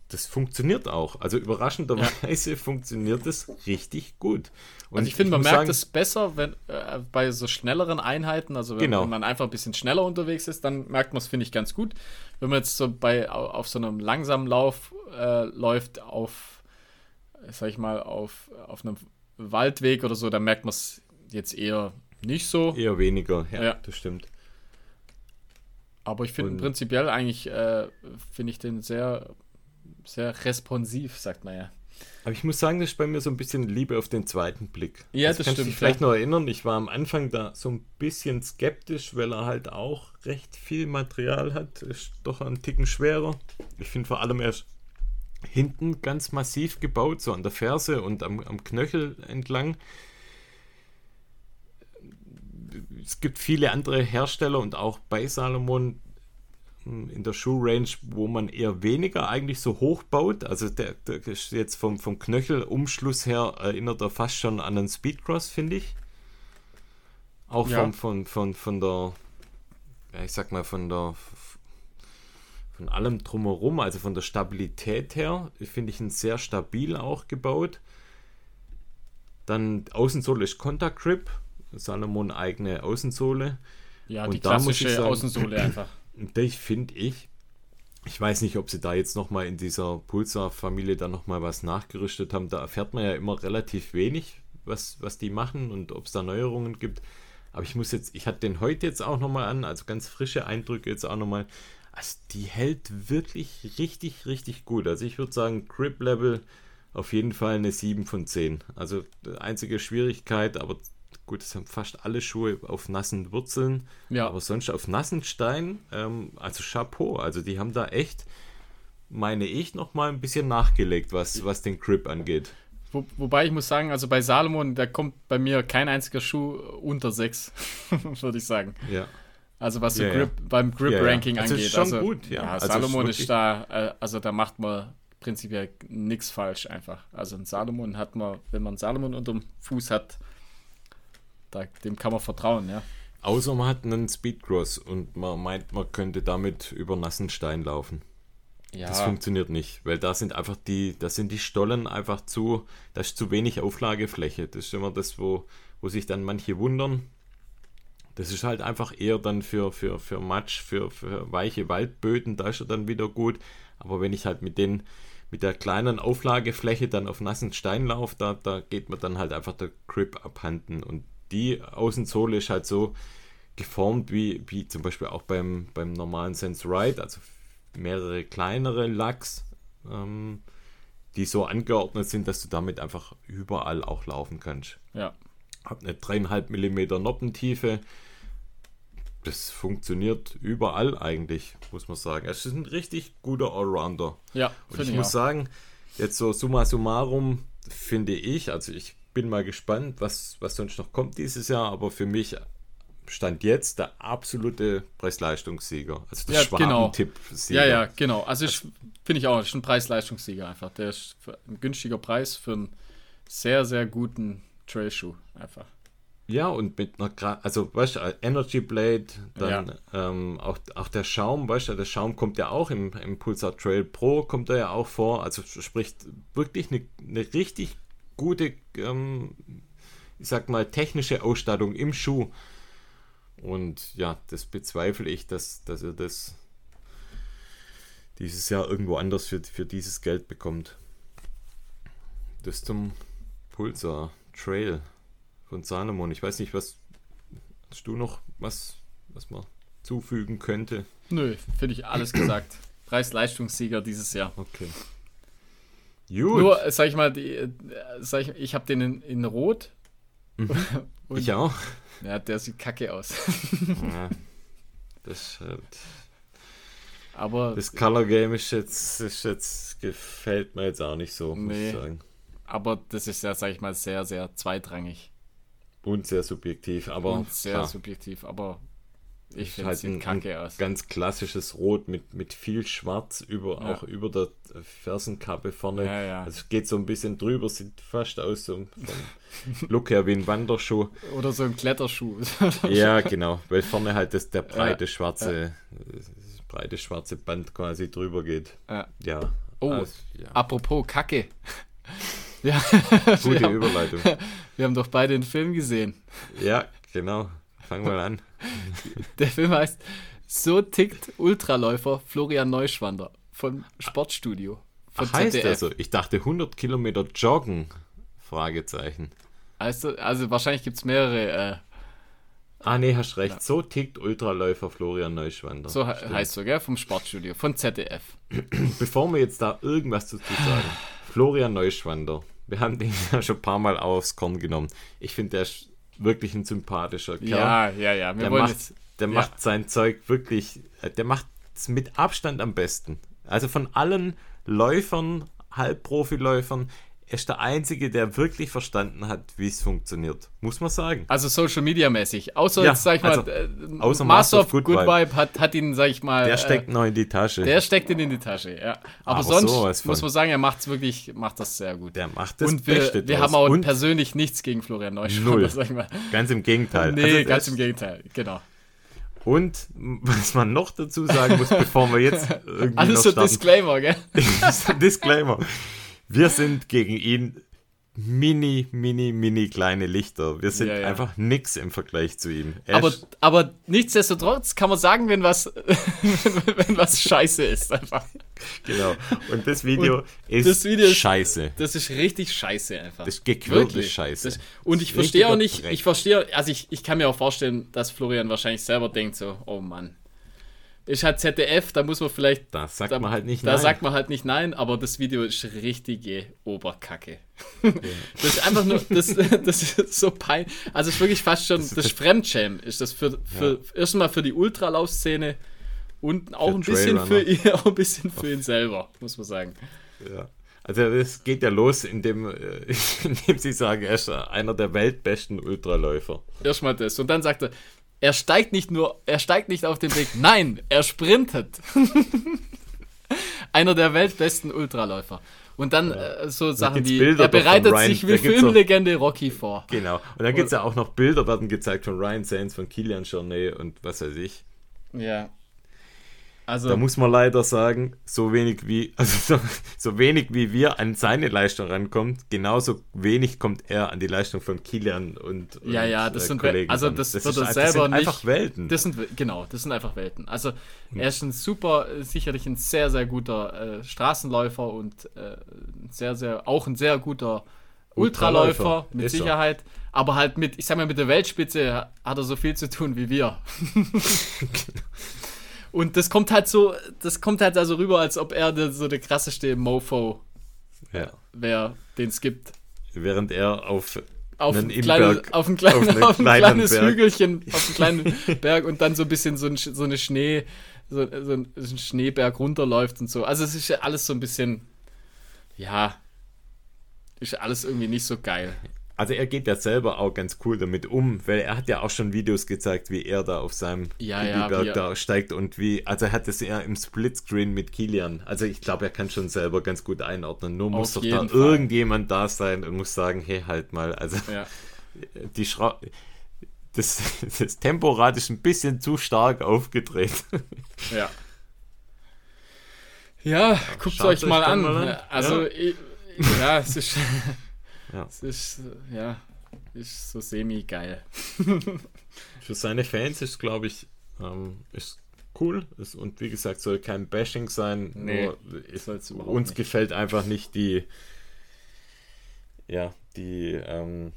das funktioniert auch. Also überraschenderweise ja. funktioniert das richtig gut. Und also ich finde, man merkt es besser, wenn äh, bei so schnelleren Einheiten, also wenn, genau. wenn, man einfach ein bisschen schneller unterwegs ist, dann merkt man es, finde ich, ganz gut. Wenn man jetzt so bei auf so einem langsamen Lauf äh, läuft, auf, sag ich mal, auf, auf einem Waldweg oder so, dann merkt man es jetzt eher nicht so. Eher weniger, ja, ja. das stimmt. Aber ich finde prinzipiell eigentlich, äh, finde ich den sehr, sehr responsiv, sagt man ja. Aber ich muss sagen, das ist bei mir so ein bisschen Liebe auf den zweiten Blick. Ja, das, das stimmt. Ich vielleicht ja. noch erinnern, ich war am Anfang da so ein bisschen skeptisch, weil er halt auch recht viel Material hat. Ist doch ein Ticken schwerer. Ich finde vor allem erst hinten ganz massiv gebaut, so an der Ferse und am, am Knöchel entlang es gibt viele andere Hersteller und auch bei Salomon in der Schuhrange, wo man eher weniger eigentlich so hoch baut. Also der, der ist jetzt vom, vom Knöchelumschluss her erinnert er fast schon an einen Speedcross, finde ich. Auch ja. von, von, von, von der, ja, ich sag mal, von der von allem drumherum, also von der Stabilität her, finde ich ihn sehr stabil auch gebaut. Dann Außensohle ist Contact Grip, Salomon eigene Außensohle. Ja, und die klassische sagen, Außensohle einfach. Das finde ich. Ich weiß nicht, ob sie da jetzt nochmal in dieser Pulsar-Familie dann nochmal was nachgerüstet haben. Da erfährt man ja immer relativ wenig, was, was die machen und ob es da Neuerungen gibt. Aber ich muss jetzt, ich hatte den heute jetzt auch nochmal an, also ganz frische Eindrücke jetzt auch nochmal. Also die hält wirklich richtig, richtig gut. Also ich würde sagen, Grip Level auf jeden Fall eine 7 von 10. Also einzige Schwierigkeit, aber Gut, es haben fast alle Schuhe auf nassen Wurzeln, ja. aber sonst auf nassen Steinen, ähm, also Chapeau. Also die haben da echt, meine ich, nochmal ein bisschen nachgelegt, was, was den Grip angeht. Wo, wobei ich muss sagen, also bei Salomon, da kommt bei mir kein einziger Schuh unter 6, würde ich sagen. Ja. Also was so ja, Grip, ja. beim Grip-Ranking also angeht. Ist schon also, gut, ja. also Salomon ist, ist da, äh, also da macht man prinzipiell nichts falsch einfach. Also ein Salomon hat man, wenn man Salomon unterm Fuß hat, da, dem kann man vertrauen, ja. Außer man hat einen Speedcross und man meint, man könnte damit über nassen Stein laufen. Ja. Das funktioniert nicht, weil da sind einfach die, da sind die Stollen einfach zu, da ist zu wenig Auflagefläche. Das ist immer das, wo, wo sich dann manche wundern. Das ist halt einfach eher dann für, für, für Matsch, für, für weiche Waldböden, da ist er dann wieder gut. Aber wenn ich halt mit den, mit der kleinen Auflagefläche dann auf nassen Stein laufe, da, da geht mir dann halt einfach der Grip abhanden. Und die Außensohle ist halt so geformt wie, wie zum Beispiel auch beim, beim normalen Sense Ride, also mehrere kleinere Lachs, ähm, die so angeordnet sind, dass du damit einfach überall auch laufen kannst. Ja. Hab eine dreieinhalb Millimeter Noppentiefe. Das funktioniert überall eigentlich, muss man sagen. Es ist ein richtig guter Allrounder. Ja, und ich, ich muss auch. sagen, jetzt so summa summarum finde ich, also ich bin mal gespannt, was, was sonst noch kommt dieses Jahr, aber für mich stand jetzt der absolute Preis-Leistungssieger. Also der ja, genau. Ja, ja, genau. Also, also finde ich auch, ist ein Preis-Leistungssieger einfach. Der ist ein günstiger Preis für einen sehr, sehr guten Trailschuh einfach. Ja, und mit einer, also weißt du, Energy Blade, dann ja. ähm, auch, auch der Schaum, weißt du, der Schaum kommt ja auch im, im Pulsar Trail Pro, kommt da ja auch vor, also spricht wirklich eine, eine richtig gute, ähm, ich sag mal, technische Ausstattung im Schuh. Und ja, das bezweifle ich, dass, dass ihr das dieses Jahr irgendwo anders für, für dieses Geld bekommt. Das zum Pulsar Trail von Salomon. Ich weiß nicht, was hast du noch was, was man zufügen könnte? Nö, finde ich alles gesagt. Preis-Leistungssieger dieses Jahr. Okay. Gut. Nur, sag ich mal, die, sag ich, ich habe den in, in Rot. Mhm. ich auch. Ja, der sieht kacke aus. ja, das halt. Aber. Das Color Game ist jetzt, ist jetzt, gefällt mir jetzt auch nicht so, nee, muss ich sagen. Aber das ist ja, sag ich mal, sehr, sehr zweitrangig. Und sehr subjektiv, aber. Und sehr klar. subjektiv, aber ich finde halt ein, kacke aus. Ganz klassisches Rot mit, mit viel Schwarz über, ja. auch über der Fersenkappe vorne. Ja, ja. Also es geht so ein bisschen drüber, sieht fast aus so vom Look her wie ein Wanderschuh. Oder so ein Kletterschuh. ja, genau, weil vorne halt das, der breite schwarze, breite schwarze Band quasi drüber geht. Ja. Oh, also, apropos Kacke. Ja, Gute haben, Überleitung. Wir haben doch beide den Film gesehen. Ja, genau. Fang mal an. Der Film heißt So tickt Ultraläufer Florian Neuschwander von Sportstudio. Von Ach, heißt der so? Ich dachte 100 Kilometer joggen. Fragezeichen. Also, also wahrscheinlich gibt es mehrere. Äh, ah, nee, hast recht. Ja. So tickt Ultraläufer Florian Neuschwander. So Stimmt. heißt so, gell? Vom Sportstudio, von ZDF. Bevor wir jetzt da irgendwas dazu sagen. Florian Neuschwander. Wir haben den ja schon ein paar Mal aufs Korn genommen. Ich finde, der ist wirklich ein sympathischer Kerl. Ja, ja, ja. Wir der macht, jetzt, der ja. macht sein Zeug wirklich, äh, der macht es mit Abstand am besten. Also von allen Läufern, Halbprofiläufern, er ist der Einzige, der wirklich verstanden hat, wie es funktioniert. Muss man sagen. Also Social Media mäßig. Außer ja, jetzt, sag ich mal, also, äh, außer Master of Good, Good Vibe, Vibe hat, hat ihn, sag ich mal. Der steckt äh, noch in die Tasche. Der steckt ihn in die Tasche, ja. Aber, Aber sonst muss man sagen, er macht es wirklich, macht das sehr gut. Der macht das Und wir, Beste wir haben auch Und persönlich nichts gegen Florian Neuschwander, sag ich mal. Ganz im Gegenteil. Nee, also, ganz im Gegenteil, genau. Und was man noch dazu sagen muss, bevor wir jetzt irgendwie Alles so Disclaimer, gell? Disclaimer. Wir sind gegen ihn mini, mini, mini kleine Lichter. Wir sind ja, ja. einfach nix im Vergleich zu ihm. aber, aber nichtsdestotrotz kann man sagen, wenn was, wenn was scheiße ist, einfach. Genau. Und das Video, und ist, das Video ist scheiße. Das ist richtig scheiße einfach. Das ist gequirlte Scheiße. Das, und ich verstehe auch nicht, Dreck. ich verstehe, also ich, ich kann mir auch vorstellen, dass Florian wahrscheinlich selber denkt so, oh Mann, ist halt ZDF, da muss man vielleicht. Da sagt da, man halt nicht da nein. Da sagt man halt nicht nein, aber das Video ist richtige Oberkacke. Ja. Das ist einfach nur, das, das ist so peinlich. Also, es ist wirklich fast schon das, das Fremdschämen. Ist das für, für ja. erstmal für die Ultralaufszene und auch ein, bisschen für ihn, auch ein bisschen für ihn selber, muss man sagen. Ja. Also es geht ja los, indem, äh, indem sie sagen, er ist einer der weltbesten Ultraläufer. Erstmal das. Und dann sagt er, er steigt nicht nur, er steigt nicht auf den Weg, nein, er sprintet. Einer der weltbesten Ultraläufer. Und dann ja. äh, so Sachen wie, Bilder er bereitet sich wie Filmlegende so, Rocky vor. Genau. Und dann gibt es ja auch noch Bilder, werden gezeigt von Ryan Sainz, von Kilian Jornet und was weiß ich. Ja. Also, da muss man leider sagen, so wenig wie, also so, so, wenig wie wir an seine Leistung rankommt, genauso wenig kommt er an die Leistung von Kilian und, ja, ja, das äh, sind Kollegen. Also das, das, wird er selber das sind nicht, einfach Welten. Das sind genau, das sind einfach Welten. Also er ist ein super, sicherlich ein sehr sehr guter äh, Straßenläufer und äh, sehr sehr auch ein sehr guter Ultraläufer, Ultraläufer mit Sicherheit. Er. Aber halt mit, ich sag mal, mit der Weltspitze hat er so viel zu tun wie wir. Und das kommt halt so, das kommt halt also rüber, als ob er so der krasseste Mofo ja. wäre, den es gibt. Während er auf auf ein, kleine, auf ein, kleine, auf, auf ein kleines Berg. Hügelchen, auf einen kleinen Berg und dann so ein bisschen so, ein, so eine Schnee, so, so ein, ein Schneeberg runterläuft und so. Also es ist ja alles so ein bisschen, ja, ist alles irgendwie nicht so geil also er geht ja selber auch ganz cool damit um, weil er hat ja auch schon Videos gezeigt, wie er da auf seinem ja, ja, da steigt und wie, also er hat das eher im Splitscreen mit Kilian. Also ich glaube, er kann schon selber ganz gut einordnen. Nur auf muss doch da Fall. irgendjemand da sein und muss sagen, hey, halt mal, also ja. die Schra das, das Temporad ist ein bisschen zu stark aufgedreht. Ja. Ja, guckt euch mal an. mal an. Also, Ja. ich, ja, es ist, Ja. es ist, ja, ist so semi-geil. Für seine Fans ist, glaube ich, ähm, ist cool. Ist, und wie gesagt, soll kein Bashing sein. Nee, nur ist, uns nicht. gefällt einfach nicht die, ja, die, ähm,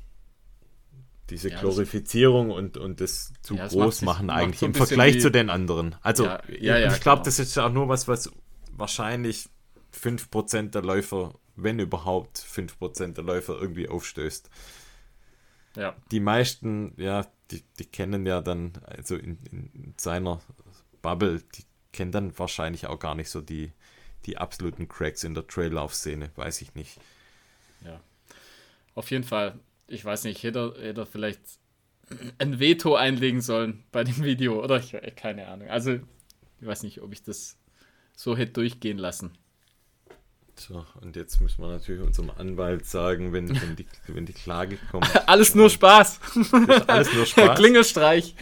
diese Ja, das- Glorifizierung und, und das zu Ja, das groß machen eigentlich so im Vergleich wie- zu den anderen. Also, Ja, ja, ich glaube, klar. das ist auch nur was, was wahrscheinlich 5% der Läufer, wenn überhaupt 5% der Läufer irgendwie aufstößt Ja, die meisten, ja, die, die kennen ja dann, also in, in seiner Bubble, die kennen dann wahrscheinlich auch gar nicht so die, die absoluten Cracks in der Traillauf-Szene, weiß ich nicht. ja. Auf jeden Fall, ich weiß nicht, hätte, hätte er vielleicht ein Veto einlegen sollen bei dem Video, oder? Ich, keine Ahnung. Also, ich weiß nicht, ob ich das so hätte durchgehen lassen. So, und jetzt müssen wir natürlich unserem Anwalt sagen, wenn, wenn, die, wenn die Klage kommt, Alles nur Spaß. alles nur Spaß. Klingelstreich.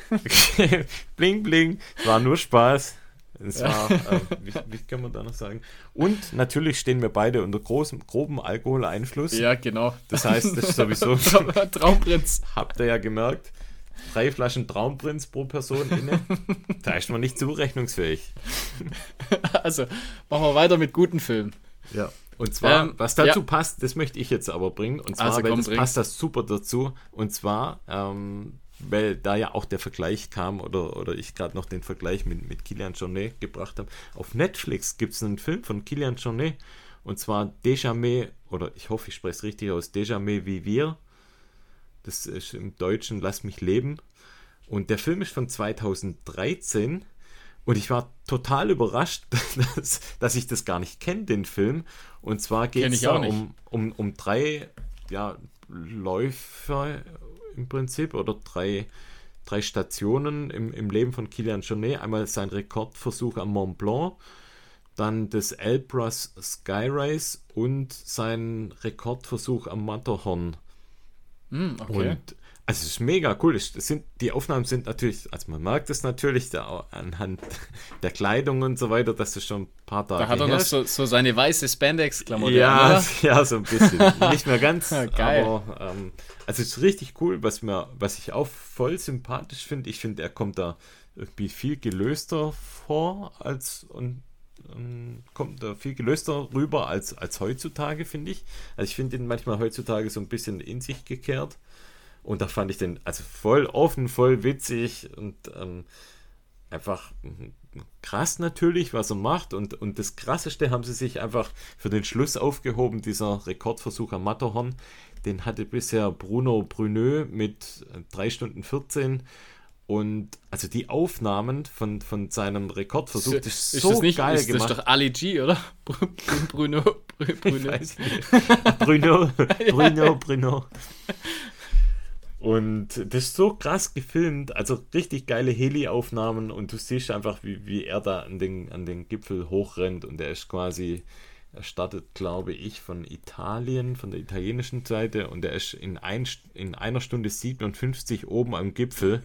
bling, bling, es war nur Spaß. Es war, äh, wie, wie kann man da noch sagen? Und natürlich stehen wir beide unter großem, groben Alkoholeinfluss. Ja, genau. Das heißt, das ist sowieso Traumprinz. Habt ihr ja gemerkt, drei Flaschen Traumprinz pro Person inne. da ist man nicht zurechnungsfähig. Also, machen wir weiter mit guten Filmen. Ja. Und zwar, Ähm, was dazu ja. passt, das möchte ich jetzt aber bringen. Und zwar, Also weil komm, das bring. passt das super dazu. Und zwar, ähm, weil da ja auch der Vergleich kam oder, oder ich gerade noch den Vergleich mit, mit Kilian Jornet gebracht habe. Auf Netflix gibt es einen Film von Kilian Jornet. Und zwar Déjamais, oder ich hoffe, ich spreche es richtig aus, Déjamais Vivir. Das ist im Deutschen Lass mich leben. Und der Film ist von 2013. Und ich war total überrascht, dass, dass ich das gar nicht kenne, den Film. Und zwar geht es da um, um, um drei ja, Läufer im Prinzip oder drei, drei Stationen im, im Leben von Kilian Jornet. Einmal sein Rekordversuch am Mont Blanc, dann das Elbrus Sky Race und sein Rekordversuch am Matterhorn. Hm, okay. Und also es ist mega cool. Es sind, die Aufnahmen sind natürlich, also man merkt es natürlich da, anhand der Kleidung und so weiter, dass es schon ein paar Tage da hat er noch so, so seine weiße Spandex-Klamotte. Ja, ja, so ein bisschen. Nicht mehr ganz, Geil. aber ähm, also es ist richtig cool, was mir, was ich auch voll sympathisch finde. Ich finde, er kommt da irgendwie viel gelöster vor als und ähm, kommt da viel gelöster rüber als, als heutzutage, finde ich. Also ich finde ihn manchmal heutzutage so ein bisschen in sich gekehrt. Und da fand ich den also voll offen, voll witzig und ähm, einfach krass natürlich, was er macht. Und, und das Krasseste haben sie sich einfach für den Schluss aufgehoben, dieser Rekordversuch am Matterhorn. Den hatte bisher Bruno Bruneux mit 3 Stunden 14. Und also die Aufnahmen von, von seinem Rekordversuch, das ist, ist so das nicht, geil ist gemacht. das doch Ali G, oder? Br- Bruno, Bruno. Bruno, Bruno, Bruno. Und das ist so krass gefilmt, also richtig geile Heli-Aufnahmen und du siehst einfach, wie, wie er da an den, an den Gipfel hochrennt und er ist quasi, er startet, glaube ich, von Italien, von der italienischen Seite und er ist in, ein, in einer Stunde 57 oben am Gipfel.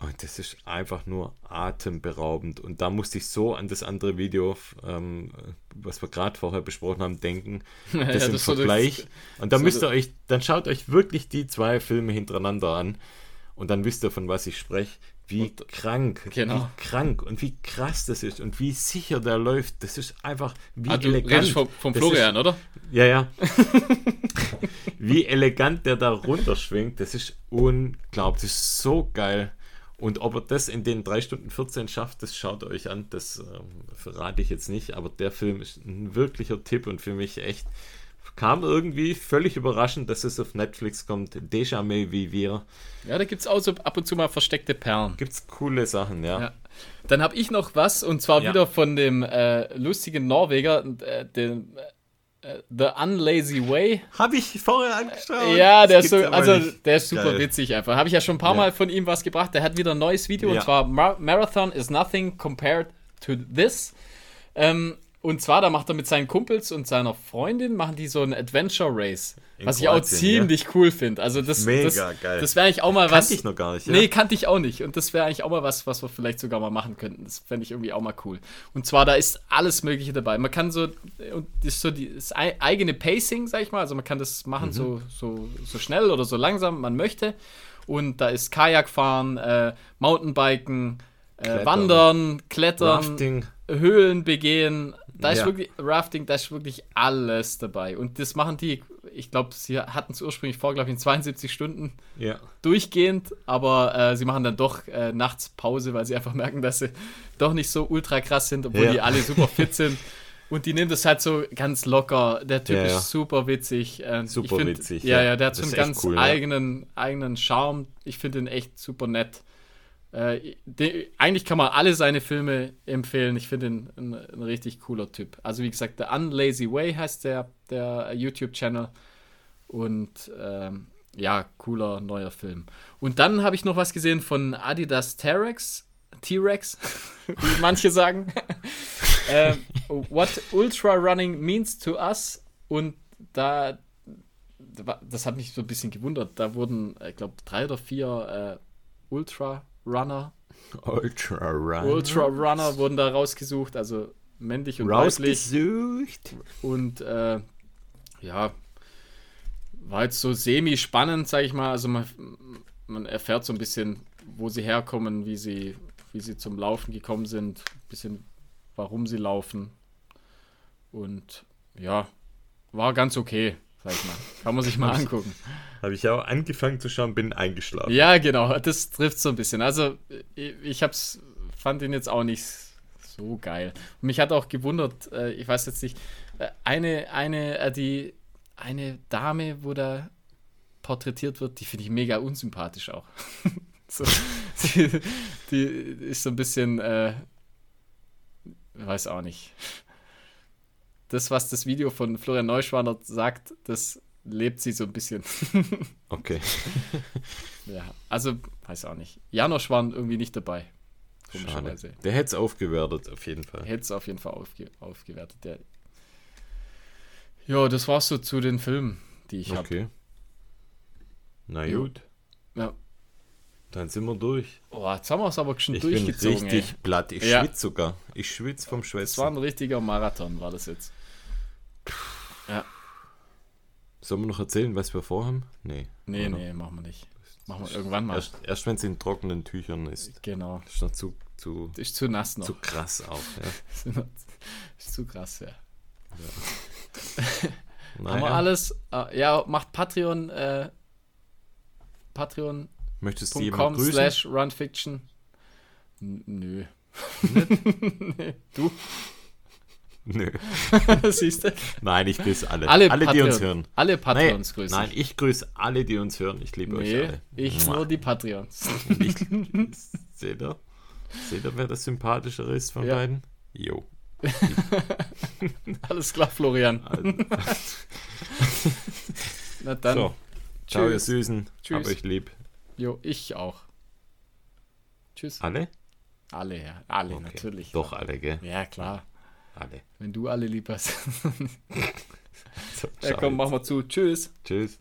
Und das ist einfach nur atemberaubend. Und da musste ich so an das andere Video, ähm, was wir gerade vorher besprochen haben, denken. Das Ja, im das ist so das- Vergleich. und da müsst ihr euch, dann schaut euch wirklich die zwei Filme hintereinander an. Und dann wisst ihr, von was ich spreche. Wie krank, Genau. wie krank und wie krass das ist und wie sicher der läuft. Das ist einfach wie Ah, du elegant. redest vom, vom Florian, ist, oder? ja, ja. Wie elegant der da runterschwingt, das ist unglaublich. Das ist so geil. Und ob er das in den 3 Stunden 14 schafft, das schaut euch an. Das ähm, verrate ich jetzt nicht. Aber der Film ist ein wirklicher Tipp und für mich echt kam irgendwie völlig überraschend, dass es auf Netflix kommt. Déjamais wie wir. Ja, da gibt es auch so ab und zu mal versteckte Perlen. Gibt's coole Sachen, ja. Ja. Dann habe ich noch was, und zwar Ja. wieder von dem äh, lustigen Norweger, äh, dem The Unlazy Way. Habe ich vorher angeschaut. Ja, der Das ist, so, also, nicht. der ist super Geil. witzig einfach. Habe ich ja schon ein paar Ja. Mal von ihm was gebracht. Der hat wieder ein neues Video Ja. und zwar Mar Marathon is nothing compared to this. Ähm, und zwar, da macht er mit seinen Kumpels und seiner Freundin, machen die so ein Adventure Race. In was Kroatien, ich auch ziemlich ja. cool finde. Also das, Mega das, geil. das wäre eigentlich auch mal was. Kannte ich noch gar nicht, ja. Nee, kannte ich auch nicht. Und das wäre eigentlich auch mal was, was wir vielleicht sogar mal machen könnten. Das fände ich irgendwie auch mal cool. Und zwar, da ist alles Mögliche dabei. Man kann so, und das ist so die, das ei- eigene Pacing, sag ich mal. Also man kann das Mhm. machen so, so, so schnell oder so langsam man möchte. Und da ist Kajakfahren, äh, Mountainbiken, äh, Klettern. Wandern, Klettern, Rafting. Höhlen begehen. Da ist Ja. wirklich Rafting, da ist wirklich alles dabei. Und das machen die, ich glaube, sie hatten es ursprünglich vor, glaube ich, in 72 Stunden Ja. durchgehend, aber äh, sie machen dann doch äh, nachts Pause, weil sie einfach merken, dass sie doch nicht so ultra krass sind, obwohl Ja. die alle super fit sind. Und die nehmen das halt so ganz locker. Der Typ ist super witzig. Äh, Super find- witzig, Ja, ja. der hat so einen ist ganz cool, eigenen, eigenen Charme. Ich finde ihn echt super nett. Äh, de, eigentlich kann man alle seine Filme empfehlen. Ich finde ihn ein, ein richtig cooler Typ. Also wie gesagt, der Unlazy Way heißt der, der YouTube-Channel. Und ähm, ja, cooler neuer Film. Und dann habe ich noch was gesehen von Adidas T-Rex. T-Rex, wie manche sagen. ähm, What Ultra Running Means to Us. Und da, das hat mich so ein bisschen gewundert. Da wurden, ich glaube, drei oder vier äh, Ultra Runner, Ultra Run. Ultra Runner wurden da rausgesucht, also männlich und weiblich. Rausgesucht. Und äh, ja, war jetzt so semi-spannend, sag ich mal. Also man, man erfährt so ein bisschen, wo sie herkommen, wie sie, wie sie zum Laufen gekommen sind, ein bisschen, warum sie laufen. Und ja, war ganz okay, sag ich mal. Kann man sich mal angucken. Habe ich auch angefangen zu schauen, bin eingeschlafen. Ja, genau, das trifft so ein bisschen. Also ich, ich hab's, fand ihn jetzt auch nicht so geil. Und mich hat auch gewundert, äh, ich weiß jetzt nicht, äh, eine, eine, äh, die, eine Dame, wo da porträtiert wird, die finde ich mega unsympathisch auch. so, die, die ist so ein bisschen, äh, weiß auch nicht. Das, was das Video von Florian Neuschwander sagt, das lebt sie so ein bisschen. Okay. Ja, also weiß auch nicht. Janosch waren irgendwie nicht dabei. Komischerweise. Der hätte es aufgewertet, auf jeden Fall. Hätte es auf jeden Fall aufge aufgewertet. Der ja, das war's so zu den Filmen, die ich habe. Okay. Na Jo. gut, Ja. dann sind wir durch. Oh, jetzt haben wir es aber schon Ich bin durchgezogen. richtig ey. platt. Ich Ja. schwitze sogar. Ich schwitze vom Das war ein richtiger Marathon, war das jetzt. Ja. Sollen wir noch erzählen, was wir vorhaben? Nee. Nee, oder? nee, machen wir nicht. Machen wir irgendwann mal. Erst, erst wenn es in trockenen Tüchern ist. Genau. Ist noch zu, zu, Ist zu nass noch. zu krass auch. Ja. ist zu krass, ja. Naja, Haben wir alles? Äh, ja, macht Patreon, äh, patreon.com Möchtest du jemanden grüßen? slash runfiction. Nö. nee. Du? Nö. Siehst du? Nein, ich grüße alle. Alle, Alle, die uns hören. Alle Patreons grüßen. nein, ich grüße alle, die uns hören. Ich liebe euch nee, alle. ich Mua. nur die Patreons. Ich, seht ihr? Seht ihr, wer das sympathischere ist von Ja. beiden? Jo. Alles klar, Florian. Also, Na dann, so. Ciao, ihr. Süßen. Tschüss. Hab euch lieb. jo, ich auch. Tschüss. Alle? Alle, ja. Alle, Okay. natürlich. Doch, alle, gell? Ja, klar alle. Wenn du alle lieb hast. so, ja, komm, machen wir zu. Tschüss. Tschüss.